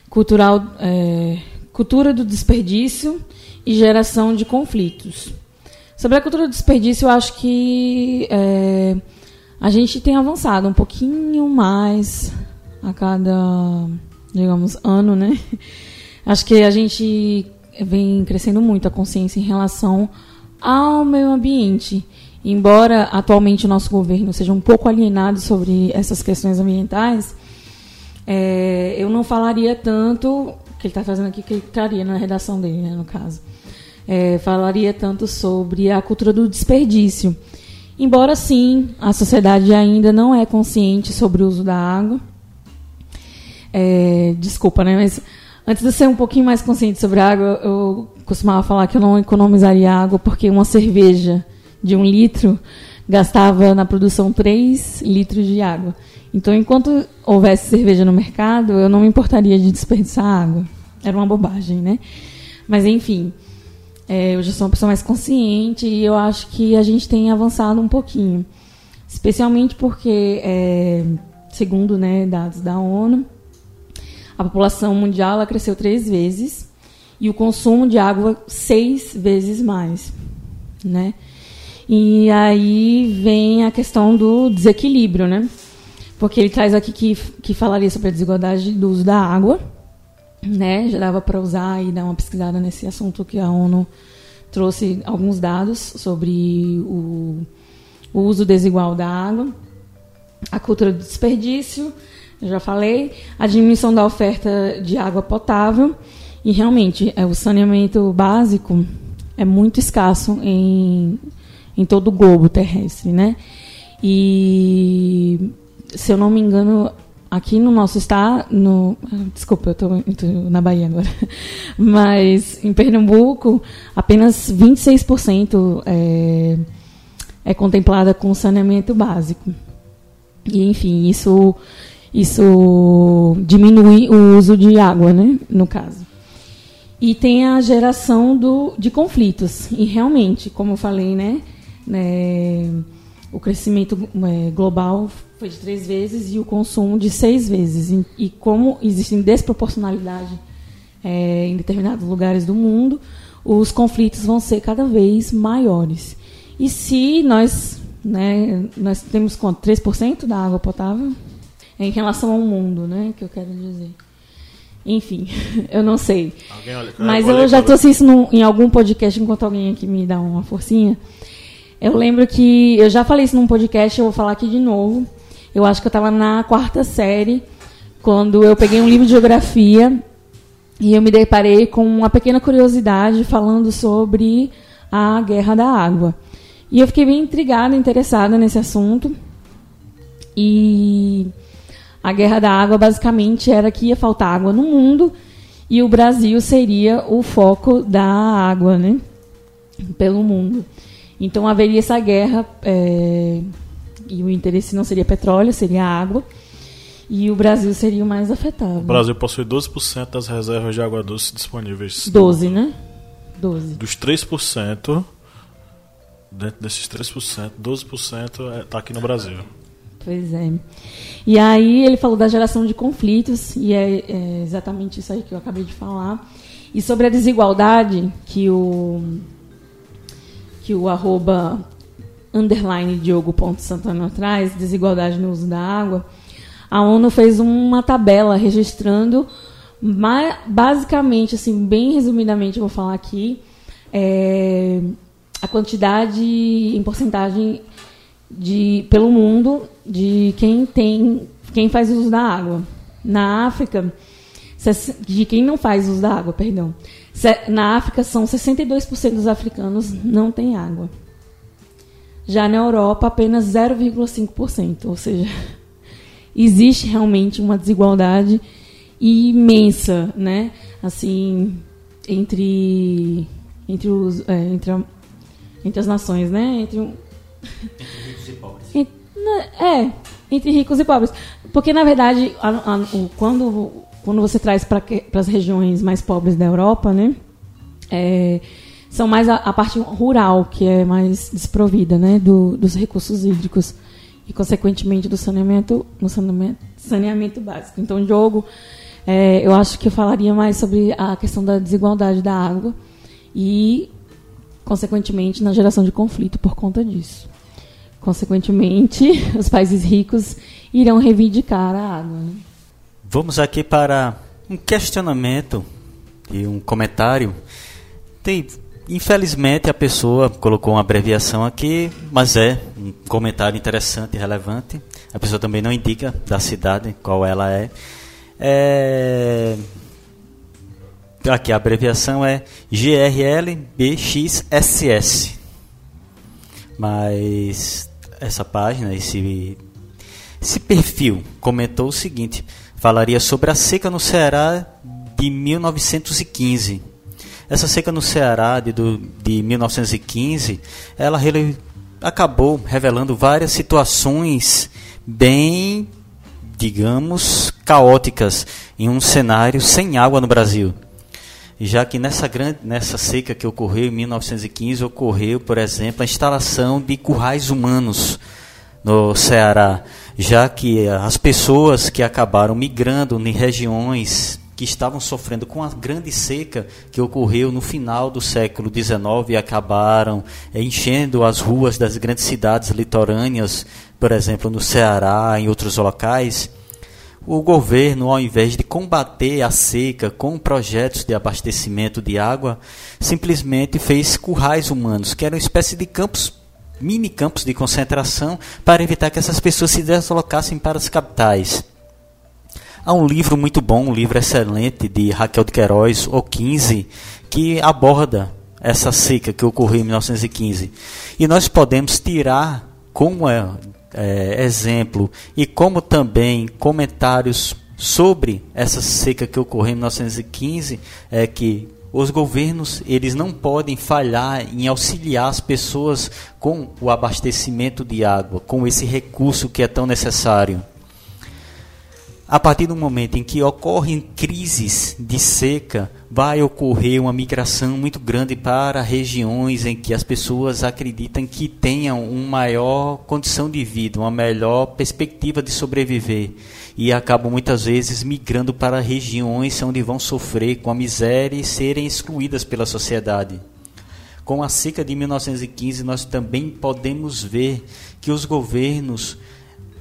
Speaker 3: Cultural, é, cultura do desperdício e geração de conflitos. Sobre a cultura do desperdício, eu acho que é, a gente tem avançado um pouquinho mais a cada, digamos, ano, né? Acho que a gente vem crescendo muito a consciência em relação ao meio ambiente. Embora atualmente o nosso governo seja um pouco alienado sobre essas questões ambientais, é, eu não falaria tanto, que ele está fazendo aqui, que ele traria na redação dele, né, no caso. É, falaria tanto sobre a cultura do desperdício. Embora sim, a sociedade ainda não é consciente sobre o uso da água. É, desculpa, né? Mas antes de ser um pouquinho mais consciente sobre a água, eu costumava falar que eu não economizaria água porque uma cerveja de um litro gastava na produção 3 litros de água. Então, enquanto houvesse cerveja no mercado, eu não me importaria de desperdiçar água. Era uma bobagem, né? Mas, enfim, é, eu já sou uma pessoa mais consciente e eu acho que a gente tem avançado um pouquinho. Especialmente porque, é, segundo né, dados da ONU, a população mundial cresceu três vezes e o consumo de água seis vezes mais. Né? E aí vem a questão do desequilíbrio, né? porque ele traz aqui que, que falaria sobre a desigualdade do uso da água, né? Já dava para usar e dar uma pesquisada nesse assunto que a ONU trouxe alguns dados sobre o, o uso desigual da água, a cultura do desperdício, já falei, a diminuição da oferta de água potável e realmente é, o saneamento básico é muito escasso em, em todo o globo terrestre, né? E se eu não me engano, aqui no nosso estado, no, desculpa, eu estou na Bahia agora, mas em Pernambuco, apenas 26% é, é contemplada com saneamento básico. E, enfim, isso, isso diminui o uso de água, né, no caso. E tem a geração do, de conflitos. E realmente, como eu falei, né, né o crescimento é, global foi de três vezes e o consumo de seis vezes. E, como existe desproporcionalidade é, em determinados lugares do mundo, os conflitos vão ser cada vez maiores. E se nós, né, nós temos quanto? 3% da água potável? Em relação ao mundo, né, que eu quero dizer. Enfim, eu não sei. Olha, Mas eu já trouxe isso num, em algum podcast, enquanto alguém aqui me dá uma forcinha. Eu lembro que eu já falei isso num podcast, eu vou falar aqui de novo. Eu acho que eu estava na quarta série, quando eu peguei um livro de geografia e eu me deparei com uma pequena curiosidade falando sobre a Guerra da Água. E eu fiquei bem intrigada, interessada nesse assunto. E a Guerra da Água basicamente era que ia faltar água no mundo e o Brasil seria o foco da água, né? Pelo mundo. Então haveria essa guerra é, e o interesse não seria petróleo, seria água. E o Brasil seria o mais afetado. O
Speaker 1: Brasil possui 12% das reservas de água doce disponíveis.
Speaker 3: 12, né? 12.
Speaker 1: Dos 3%, dentro desses 3%, 12% está aqui no Brasil.
Speaker 3: Pois é. E aí ele falou da geração de conflitos, e é, é, exatamente isso aí que eu acabei de falar. E sobre a desigualdade que o que o arroba underline Diogo.santana traz, desigualdade no uso da água, a ONU fez uma tabela registrando basicamente, assim, bem resumidamente, eu vou falar aqui, é, a quantidade em porcentagem de, pelo mundo de quem tem quem faz uso da água. Na África, de quem não faz uso da água, perdão. Na África são 62% dos africanos não têm água. Já na Europa, apenas 0,5%, ou seja, existe realmente uma desigualdade imensa, né? Assim, entre entre os é, entre, a, entre as nações, né? Entre, um,
Speaker 2: entre ricos e pobres.
Speaker 3: é, entre ricos e pobres, porque na verdade, a, a, o, quando quando você traz para as regiões mais pobres da Europa, né? É, são mais a, a, parte rural que é mais desprovida, né, do, dos recursos hídricos e consequentemente do saneamento, no saneamento, saneamento básico. Então, o jogo é, eu acho que eu falaria mais sobre a questão da desigualdade da água e, consequentemente, na geração de conflito por conta disso. Consequentemente, os países ricos irão reivindicar a água. Né?
Speaker 2: Vamos aqui para um questionamento e um comentário. Tem, infelizmente, a pessoa colocou uma abreviação aqui, mas é um comentário interessante e relevante. A pessoa também não indica da cidade qual ela é. É... Aqui a abreviação é GRLBXSS. Mas essa página, esse, esse perfil comentou o seguinte: falaria sobre a seca no Ceará de 1915. Essa seca no Ceará de, do, de 1915, ela acabou revelando várias situações bem digamos, caóticas em um cenário sem água no Brasil. Já que nessa, grande, nessa seca que ocorreu em 1915, ocorreu, por exemplo, a instalação de currais humanos no Ceará, já que as pessoas que acabaram migrando em regiões que estavam sofrendo com a grande seca que ocorreu no final do século XIX e acabaram enchendo as ruas das grandes cidades litorâneas por exemplo, no Ceará, em outros locais, o governo, ao invés de combater a seca com projetos de abastecimento de água, simplesmente fez currais humanos, que eram uma espécie de campos, mini campos de concentração, para evitar que essas pessoas se deslocassem para as capitais. Há um livro muito bom, um livro excelente de Raquel de Queiroz, O 15, que aborda essa seca que ocorreu em 1915. E nós podemos tirar como é é, exemplo e como também comentários sobre essa seca que ocorreu em 1915 é que os governos eles não podem falhar em auxiliar as pessoas com o abastecimento de água, com esse recurso que é tão necessário a partir do momento em que ocorrem crises de seca, vai ocorrer uma migração muito grande para regiões em que as pessoas acreditam que tenham uma maior condição de vida, uma melhor perspectiva de sobreviver e acabam muitas vezes migrando para regiões onde vão sofrer com a miséria e serem excluídas pela sociedade. Com a seca de 1915, nós também podemos ver que os governos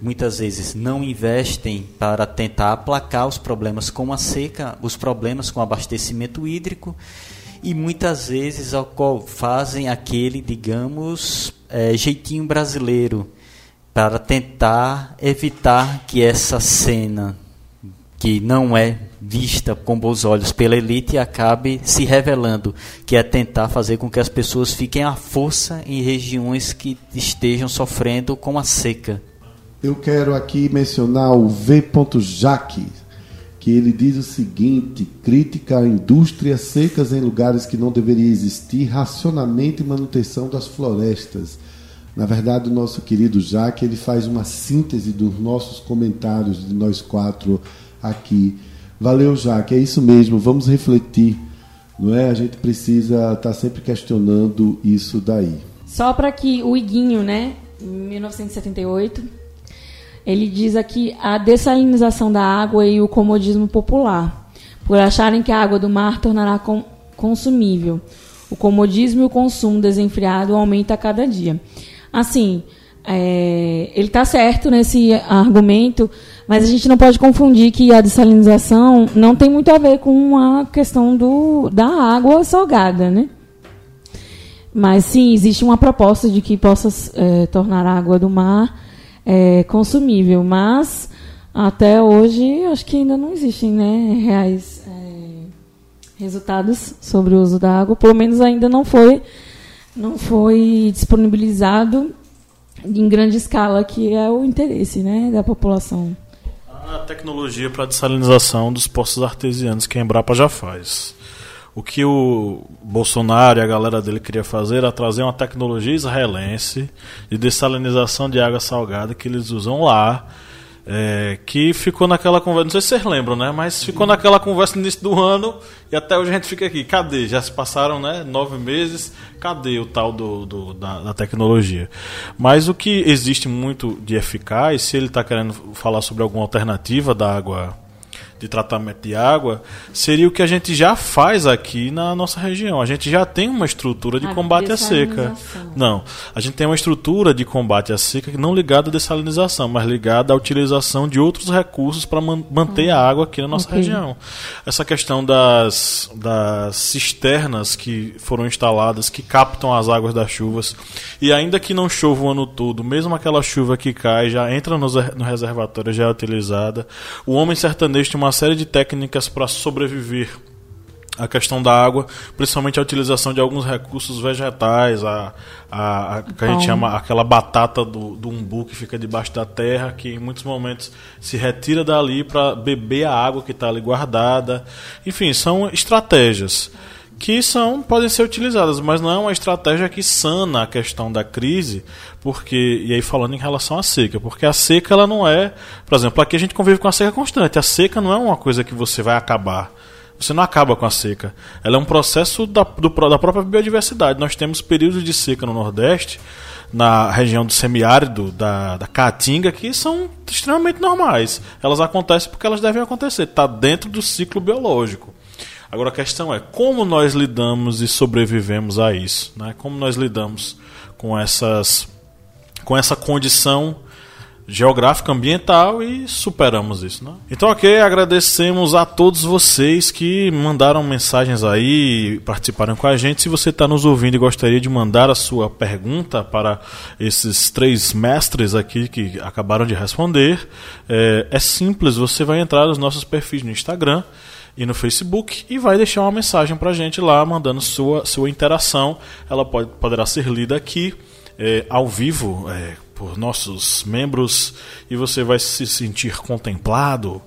Speaker 2: muitas vezes não investem para tentar aplacar os problemas com a seca, os problemas com o abastecimento hídrico e muitas vezes fazem aquele, digamos, é, jeitinho brasileiro para tentar evitar que essa cena que não é vista com bons olhos pela elite acabe se revelando, que é tentar fazer com que as pessoas fiquem à força em regiões que estejam sofrendo com a seca.
Speaker 4: Eu quero aqui mencionar o V. Jaque, que ele diz o seguinte: crítica a indústrias secas em lugares que não deveria existir, racionamento e manutenção das florestas. Na verdade, o nosso querido Jaque ele faz uma síntese dos nossos comentários de nós quatro aqui. Valeu, Jaque, é isso mesmo. Vamos refletir, não é? A gente precisa estar tá sempre questionando isso daí.
Speaker 3: Só para que o Iguinho, né, em 1978 ele diz aqui a dessalinização da água e o comodismo popular, por acharem que a água do mar tornará com, consumível. O comodismo e o consumo desenfreado aumenta a cada dia. Assim, é, ele está certo nesse argumento, mas a gente não pode confundir que a dessalinização não tem muito a ver com a questão do, da água salgada, né? Mas sim, existe uma proposta de que possa é, tornar a água do mar é, consumível, mas até hoje acho que ainda não existem né, reais é, resultados sobre o uso da água. Pelo menos ainda não foi, não foi disponibilizado em grande escala, que é o interesse né, da população.
Speaker 1: A tecnologia para dessalinização dos poços artesianos que a Embrapa já faz. O que o Bolsonaro e a galera dele queria fazer era trazer uma tecnologia israelense de dessalinização de água salgada que eles usam lá. É, que ficou naquela conversa, não sei se vocês lembram, né? Mas ficou naquela conversa no início do ano e até hoje a gente fica aqui. Cadê? Já se passaram né, nove meses, cadê o tal do, do da, da, tecnologia? Mas o que existe muito de eficaz, se ele está querendo falar sobre alguma alternativa da água de tratamento de água seria o que a gente já faz aqui na nossa região. A gente já tem uma estrutura de a combate à seca. Não, a gente tem uma estrutura de combate à seca não ligada à dessalinização, mas ligada à utilização de outros recursos para man manter a água aqui na nossa okay. região. Essa questão das, das cisternas que foram instaladas, que captam as águas das chuvas, e ainda que não chova o ano todo, mesmo aquela chuva que cai já entra no, no reservatório, já é utilizada. O homem sertanejo tem uma série de técnicas para sobreviver a questão da água, principalmente a utilização de alguns recursos vegetais, a, a, a que a gente chama aquela batata do, do umbu que fica debaixo da terra, que em muitos momentos se retira dali para beber a água que está ali guardada. Enfim, são estratégias que são podem ser utilizadas, mas não é uma estratégia que sana a questão da crise, porque e aí falando em relação à seca, porque a seca ela não é, por exemplo, aqui a gente convive com a seca constante. A seca não é uma coisa que você vai acabar. Você não acaba com a seca. Ela é um processo da, do, da própria biodiversidade. Nós temos períodos de seca no Nordeste, na região do semiárido, da, da Caatinga, que são extremamente normais. Elas acontecem porque elas devem acontecer. Está dentro do ciclo biológico. Agora a questão é como nós lidamos e sobrevivemos a isso, né? Como nós lidamos com essas com essa condição geográfica ambiental e superamos isso, né? Então, ok, agradecemos a todos vocês que mandaram mensagens aí, participaram com a gente. Se você está nos ouvindo e gostaria de mandar a sua pergunta para esses três mestres aqui que acabaram de responder, é, é simples. Você vai entrar nos nossos perfis no Instagram e no Facebook e vai deixar uma mensagem para a gente lá, mandando sua, sua interação. Ela pode, poderá ser lida aqui é, ao vivo é, por nossos membros e você vai se sentir contemplado.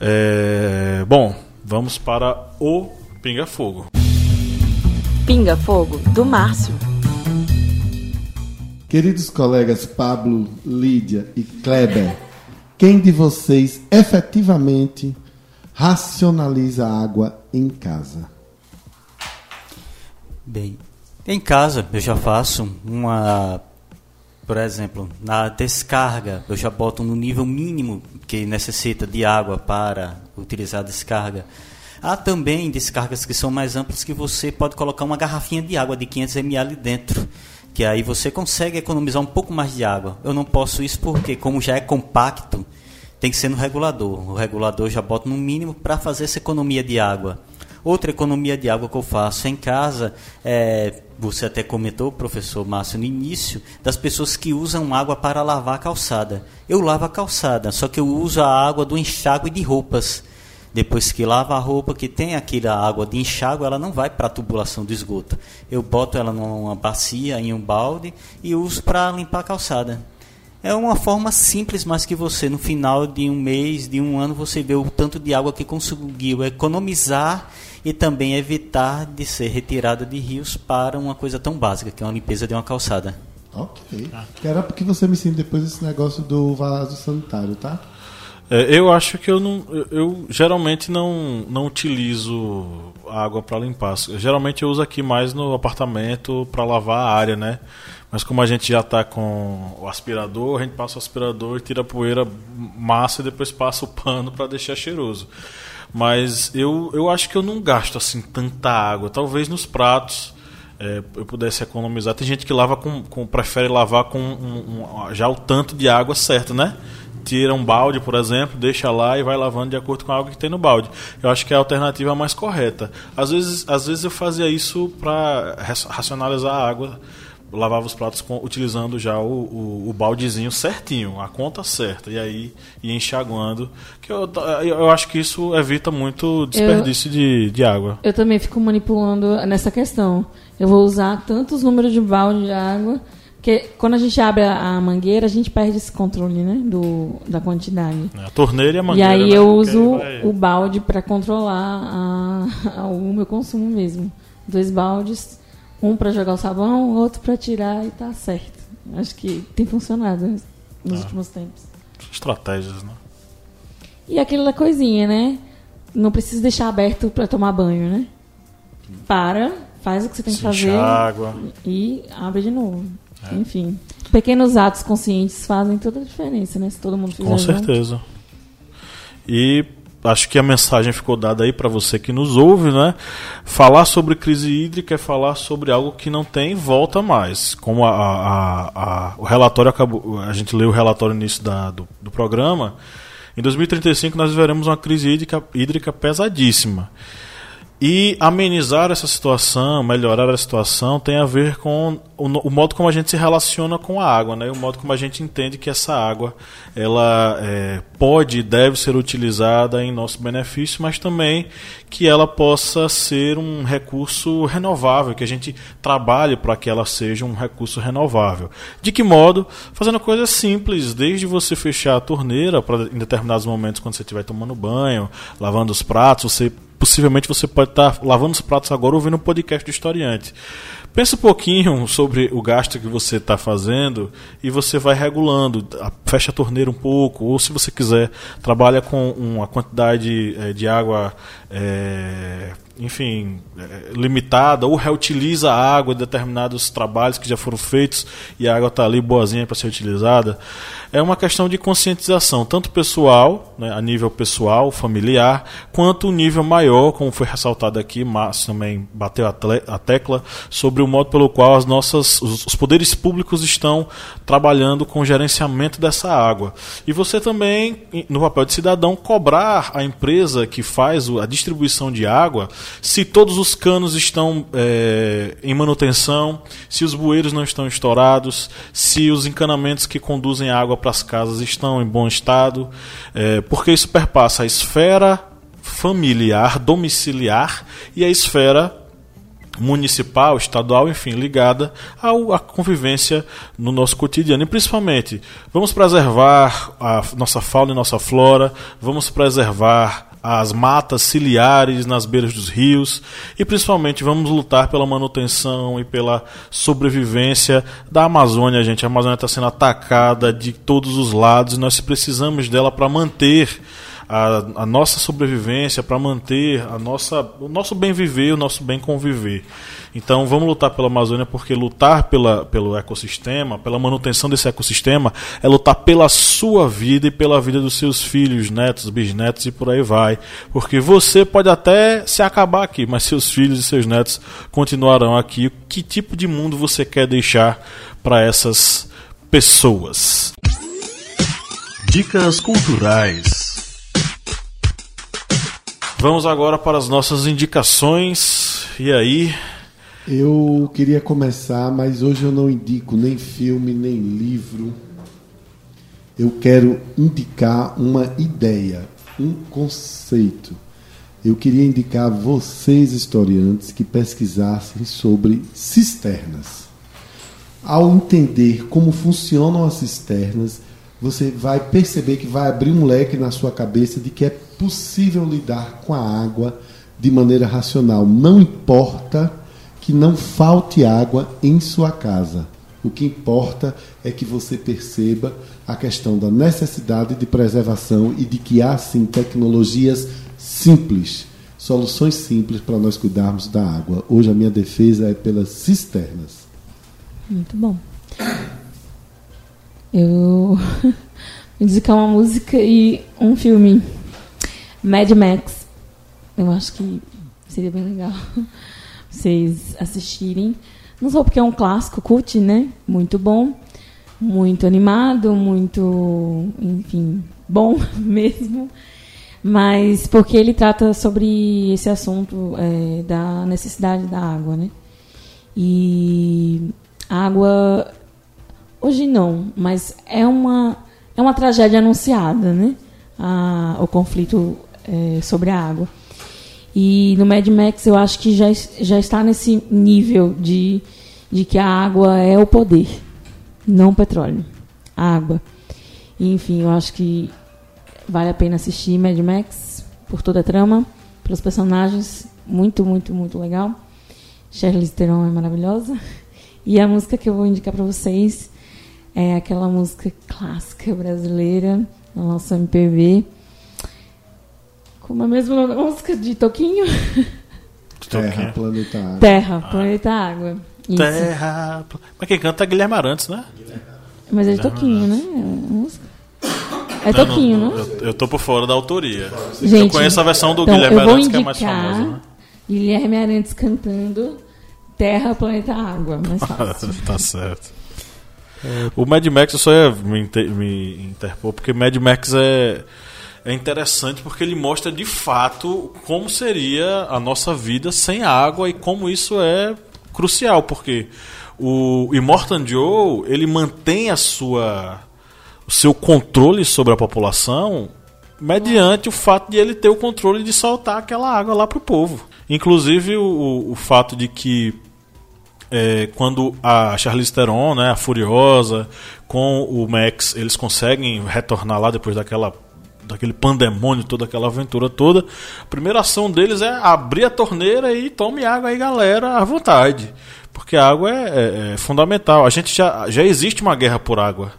Speaker 1: É, bom, vamos para o Pinga Fogo.
Speaker 6: Pinga Fogo do Márcio.
Speaker 4: Queridos colegas Pablo, Lídia e Kleber, quem de vocês efetivamente racionaliza a água em casa?
Speaker 2: Bem, em casa eu já faço uma, por exemplo, na descarga eu já boto no nível mínimo que necessita de água para utilizar a descarga. Há também descargas que são mais amplas que você pode colocar uma garrafinha de água de 500 ml dentro, que aí você consegue economizar um pouco mais de água. Eu não posso isso porque como já é compacto, tem que ser no regulador. O regulador já bota no mínimo para fazer essa economia de água. Outra economia de água que eu faço em casa é, você até comentou, professor Márcio, no início, das pessoas que usam água para lavar a calçada. Eu lavo a calçada, só que eu uso a água do enxágue de roupas. Depois que lava a roupa, que tem aquela água de enxágue, ela não vai para a tubulação do esgoto. Eu boto ela numa bacia, em um balde, e uso para limpar a calçada. É uma forma simples, mas que você, no final de um mês, de um ano, você vê o tanto de água que conseguiu economizar e também evitar de ser retirada de rios para uma coisa tão básica, que é uma limpeza de uma calçada.
Speaker 4: Ok. Quero porque você me ensina depois esse negócio do vaso sanitário, tá?
Speaker 1: É, eu acho que eu não. Eu, eu, geralmente não, não utilizo água para limpar. Geralmente eu uso aqui mais no apartamento para lavar a área, né? Mas como a gente já está com o aspirador, a gente passa o aspirador e tira a poeira massa e depois passa o pano para deixar cheiroso. Mas eu, eu acho que eu não gasto assim tanta água. Talvez nos pratos é, eu pudesse economizar. Tem gente que lava com, com prefere lavar com um, um, já o tanto de água certo, né? Tira um balde, por exemplo, deixa lá e vai lavando de acordo com a água que tem no balde. Eu acho que é a alternativa mais correta. Às vezes, às vezes eu fazia isso para racionalizar a água lavava os pratos com, utilizando já o, o, o, baldezinho certinho, a conta certa, e aí ia enxaguando. Que eu, eu acho que isso evita muito desperdício eu, de, de água.
Speaker 3: Eu também fico manipulando nessa questão. Eu vou usar tantos números de balde de água, porque quando a gente abre a, a mangueira, a gente perde esse controle né, do, da quantidade.
Speaker 1: É, a torneira e a mangueira.
Speaker 3: E aí né, eu uso vai... o balde para controlar a, a, o meu consumo mesmo. Dois baldes um para jogar o sabão, outro para tirar e tá certo. Acho que tem funcionado nos ah. últimos tempos.
Speaker 1: Estratégias, né?
Speaker 3: E aquela coisinha, né? Não precisa deixar aberto para tomar banho, né? Para, faz o que você tem que fazer
Speaker 1: água.
Speaker 3: e abre de novo. É. Enfim, pequenos atos conscientes fazem toda a diferença, né? Se todo mundo fizer
Speaker 1: Com certeza. Junto. E acho que a mensagem ficou dada aí para você que nos ouve, né? Falar sobre crise hídrica é falar sobre algo que não tem volta mais. Como a, a, a, o relatório acabou, a gente leu o relatório no início da, do, do programa. Em 2035 nós veremos uma crise hídrica, hídrica pesadíssima. E amenizar essa situação, melhorar a situação, tem a ver com o, o, modo como a gente se relaciona com a água, né? o modo como a gente entende que essa água ela é, pode e deve ser utilizada em nosso benefício, mas também que ela possa ser um recurso renovável, que a gente trabalhe para que ela seja um recurso renovável. De que modo? Fazendo coisas simples, desde você fechar a torneira para em determinados momentos quando você estiver tomando banho, lavando os pratos, você possivelmente você pode estar lavando os pratos agora ouvindo um podcast do historiante. Pensa um pouquinho sobre o gasto que você está fazendo e você vai regulando. Fecha a torneira um pouco, ou se você quiser, trabalha com uma quantidade eh, de água é, enfim, é, limitada, ou reutiliza a água de determinados trabalhos que já foram feitos e a água está ali boazinha para ser utilizada. É uma questão de conscientização, tanto pessoal, né, a nível pessoal, familiar, quanto o nível maior, como foi ressaltado aqui, Márcio também bateu a tecla, sobre o modo pelo qual as nossas, os poderes públicos estão trabalhando com o gerenciamento dessa água. E você também, no papel de cidadão, cobrar a empresa que faz a distribuição de água se todos os canos estão é, em manutenção, se os bueiros não estão estourados, se os encanamentos que conduzem água para as casas estão em bom estado, é, porque isso perpassa a esfera familiar, domiciliar e a esfera municipal, estadual, enfim, ligada à convivência no nosso cotidiano. E principalmente, vamos preservar a nossa fauna e nossa flora, vamos preservar as matas ciliares nas beiras dos rios e principalmente vamos lutar pela manutenção e pela sobrevivência da Amazônia, gente. A Amazônia está sendo atacada de todos os lados e nós precisamos dela para manter a, a, nossa sobrevivência, para manter a nossa, o nosso bem viver, o nosso bem conviver. Então vamos lutar pela Amazônia porque lutar pela, pelo ecossistema, pela manutenção desse ecossistema, é lutar pela sua vida e pela vida dos seus filhos, netos, bisnetos e por aí vai. Porque você pode até se acabar aqui, mas seus filhos e seus netos continuarão aqui. Que tipo de mundo você quer deixar para essas pessoas?
Speaker 5: Dicas culturais.
Speaker 1: Vamos agora para as nossas indicações. E aí,
Speaker 4: eu queria começar, mas hoje eu não indico nem filme, nem livro. Eu quero indicar uma ideia, um conceito. Eu queria indicar vocês, historiantes, que pesquisassem sobre cisternas. Ao entender como funcionam as cisternas, você vai perceber que vai abrir um leque na sua cabeça de que é possível lidar com a água de maneira racional. Não importa que não falte água em sua casa. O que importa é que você perceba a questão da necessidade de preservação e de que há sim tecnologias simples, soluções simples para nós cuidarmos da água. Hoje a minha defesa é pelas cisternas.
Speaker 3: Muito bom. Eu indicar uma música e um filme. Mad Max. Eu acho que seria bem legal vocês assistirem. Não só porque é um clássico cult, né? Muito bom, muito animado, muito, enfim, bom mesmo. Mas porque ele trata sobre esse assunto é, da necessidade da água, né? E a água hoje não, mas é uma é uma tragédia anunciada, né? A, o conflito é, sobre a água. E no Mad Max eu acho que já, já está nesse nível de, de que a água é o poder, não o petróleo. A água. Enfim, eu acho que vale a pena assistir Mad Max por toda a trama, pelos personagens. Muito, muito, muito legal. Charlize Theron é maravilhosa. E a música que eu vou indicar para vocês é aquela música clássica brasileira, da nossa MPB, como a mesma música de Toquinho?
Speaker 4: Terra, Planeta Água.
Speaker 3: Terra, Planeta Água. Isso.
Speaker 1: Terra. Mas quem canta é Guilherme Arantes, né?
Speaker 3: Mas é de Toquinho, né? É a música. É Toquinho,
Speaker 1: não,
Speaker 3: não?
Speaker 1: Eu, eu tô por fora da autoria.
Speaker 3: Gente,
Speaker 1: eu conheço a versão do
Speaker 3: então,
Speaker 1: Guilherme Arantes, que é mais famosa. Né?
Speaker 3: Guilherme Arantes cantando Terra, Planeta Água. Mais fácil.
Speaker 1: tá certo. O Mad Max eu só ia me, inter- me interpor, porque Mad Max é, é interessante porque ele mostra de fato como seria a nossa vida sem água e como isso é crucial, porque o Immortan Joe ele mantém a sua o seu controle sobre a população mediante o fato de ele ter o controle de soltar aquela água lá pro povo. Inclusive o, o- o fato de que é, quando a Charlize Theron, né, a Furiosa, com o Max, eles conseguem retornar lá depois daquela daquele pandemônio, toda aquela aventura toda, a primeira ação deles é abrir a torneira e tome água aí, galera, à vontade. Porque a água é, é- é fundamental. A gente já, já existe uma guerra por água.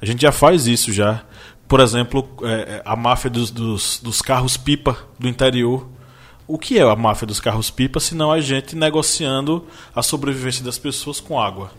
Speaker 1: A gente já faz isso já. Por exemplo, é, é, a máfia dos, dos, dos carros-pipa do interior. O que é a máfia dos carros-pipa se não a gente negociando a sobrevivência das pessoas com água?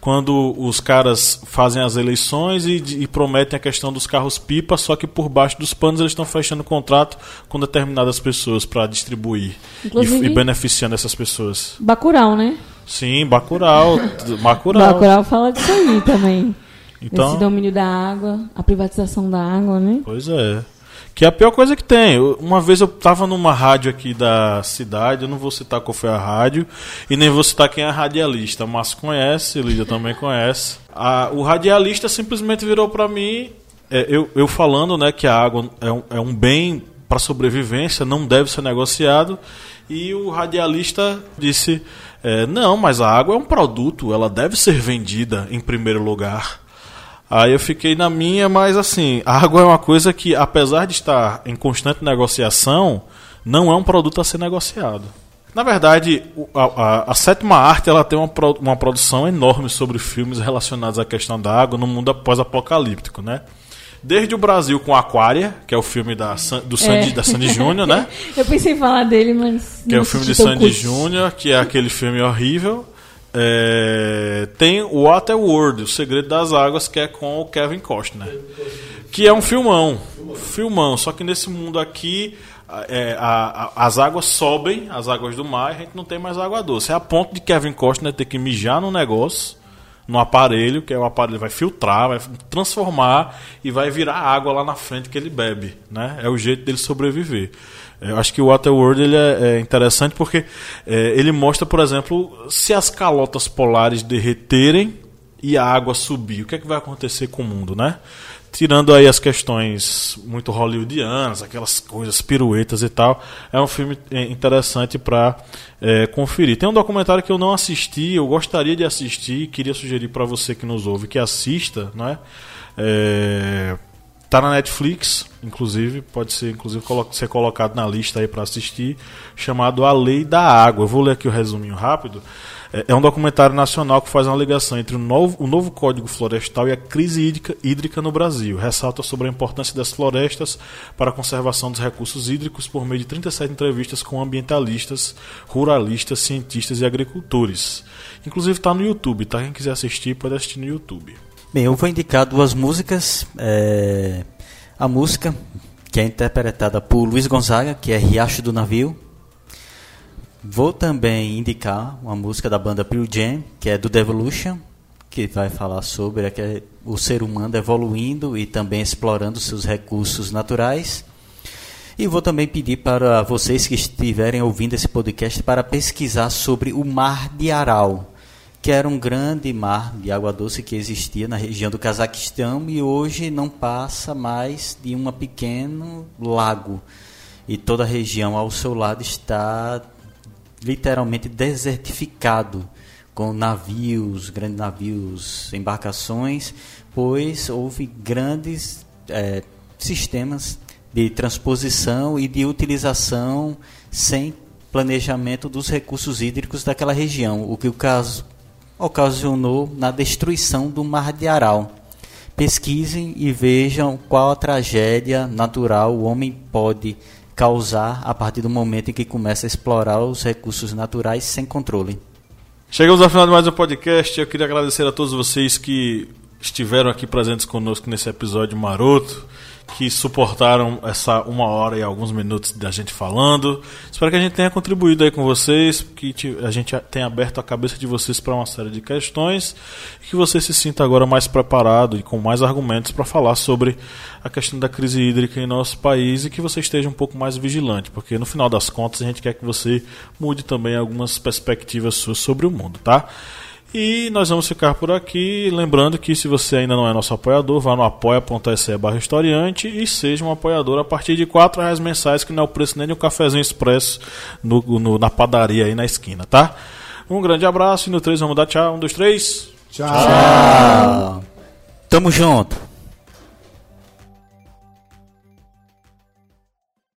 Speaker 1: Quando os caras fazem as eleições e, e prometem a questão dos carros-pipa, só que por baixo dos panos eles estão fechando contrato com determinadas pessoas para distribuir e, e beneficiando essas pessoas.
Speaker 3: Bacurau, né?
Speaker 1: Sim, Bacurau. Bacurau.
Speaker 3: Bacurau fala disso aí também.
Speaker 1: Então,
Speaker 3: Esse domínio da água, a privatização da água, né?
Speaker 1: Pois é. Que é a pior coisa que tem. Uma vez eu tava numa rádio aqui da cidade, eu não vou citar qual foi a rádio, e nem vou citar quem é radialista. Mas conhece, Lídia também conhece. A- o radialista simplesmente virou pra mim, é, eu, eu falando né, que a água é um, é um bem para sobrevivência, não deve ser negociado, e o radialista disse: é, não, mas a água é um produto, ela deve ser vendida em primeiro lugar. Aí eu fiquei na minha, mas assim, a água é uma coisa que, apesar de estar em constante negociação, não é um produto a ser negociado. Na verdade, a, a- a sétima arte ela tem uma, pro- uma produção enorme sobre filmes relacionados à questão da água no mundo pós-apocalíptico, né? Desde o Brasil com Aquária, que é o filme da, do Sandy,
Speaker 3: É.
Speaker 1: da Sandy Júnior, né?
Speaker 3: Eu pensei em falar dele, mas.
Speaker 1: que é o filme de Sandy. Júnior, que é aquele filme horrível. É, tem o Waterworld, O Segredo das Águas, que é com o Kevin Costner. Que é um filmão. Filmão. Só que nesse mundo aqui, é, a- a- as águas sobem, as águas do mar, e a gente não tem mais água doce. É a ponto de Kevin Costner ter que mijar no negócio, no aparelho, que é o aparelho vai filtrar, vai transformar e vai virar água lá na frente que ele bebe. Né? É o jeito dele sobreviver. Eu acho que o Waterworld ele é, é interessante porque é, ele mostra, por exemplo, se as calotas polares derreterem e a água subir, o que é que vai acontecer com o mundo, né? Tirando aí as questões muito hollywoodianas, aquelas coisas piruetas e tal, é um filme é, interessante para conferir. Tem um documentário que eu não assisti, eu gostaria de assistir, queria sugerir para você que nos ouve que assista, né? É, Tá na Netflix, inclusive, pode ser inclusive ser colocado na lista aí para assistir, chamado A Lei da Água. Eu vou ler aqui o resuminho rápido. É, é um documentário nacional que faz uma ligação entre o novo, o novo Código Florestal e a crise hídrica, hídrica no Brasil. Ressalta sobre a importância das florestas para a conservação dos recursos hídricos por meio de 37 entrevistas com ambientalistas, ruralistas, cientistas e agricultores. Inclusive está no YouTube, tá? Quem quiser assistir pode assistir no YouTube.
Speaker 2: Bem, eu vou indicar duas músicas. É, a música que é interpretada por Luiz Gonzaga, que é Riacho do Navio. Vou também indicar uma música da banda Pearl Jam, que é do Devolution, que vai falar sobre o ser humano evoluindo e também explorando seus recursos naturais. E vou também pedir para vocês que estiverem ouvindo esse podcast para pesquisar sobre o Mar de Aral, que era um grande mar de água doce que existia na região do Cazaquistão e hoje não passa mais de um pequeno lago. E toda a região ao seu lado está literalmente desertificado, com navios, grandes navios, embarcações, pois houve grandes é, sistemas de transposição e de utilização sem planejamento dos recursos hídricos daquela região, o que o caso ocasionou na destruição do Mar de Aral. Pesquisem e vejam qual a tragédia natural o homem pode causar a partir do momento em que começa a explorar os recursos naturais sem controle.
Speaker 1: Chegamos ao final de mais um podcast. Eu queria agradecer a todos vocês que estiveram aqui presentes conosco nesse episódio maroto que suportaram essa uma hora e alguns minutos da gente falando. Espero que a gente tenha contribuído aí com vocês, que a gente tenha aberto a cabeça de vocês para uma série de questões e que você se sinta agora mais preparado e com mais argumentos para falar sobre a questão da crise hídrica em nosso país e que você esteja um pouco mais vigilante, porque no final das contas a gente quer que você mude também algumas perspectivas suas sobre o mundo, tá? E nós vamos ficar por aqui. Lembrando que se você ainda não é nosso apoiador, vá no apoia.se barra historiante e seja um apoiador a partir de R$ reais mensais, que não é o preço nem de um cafezinho expresso no, no, na padaria aí na esquina, tá? Um grande abraço e no 3 vamos dar tchau. Um, dois, três.
Speaker 2: Tchau. tchau. Tamo junto.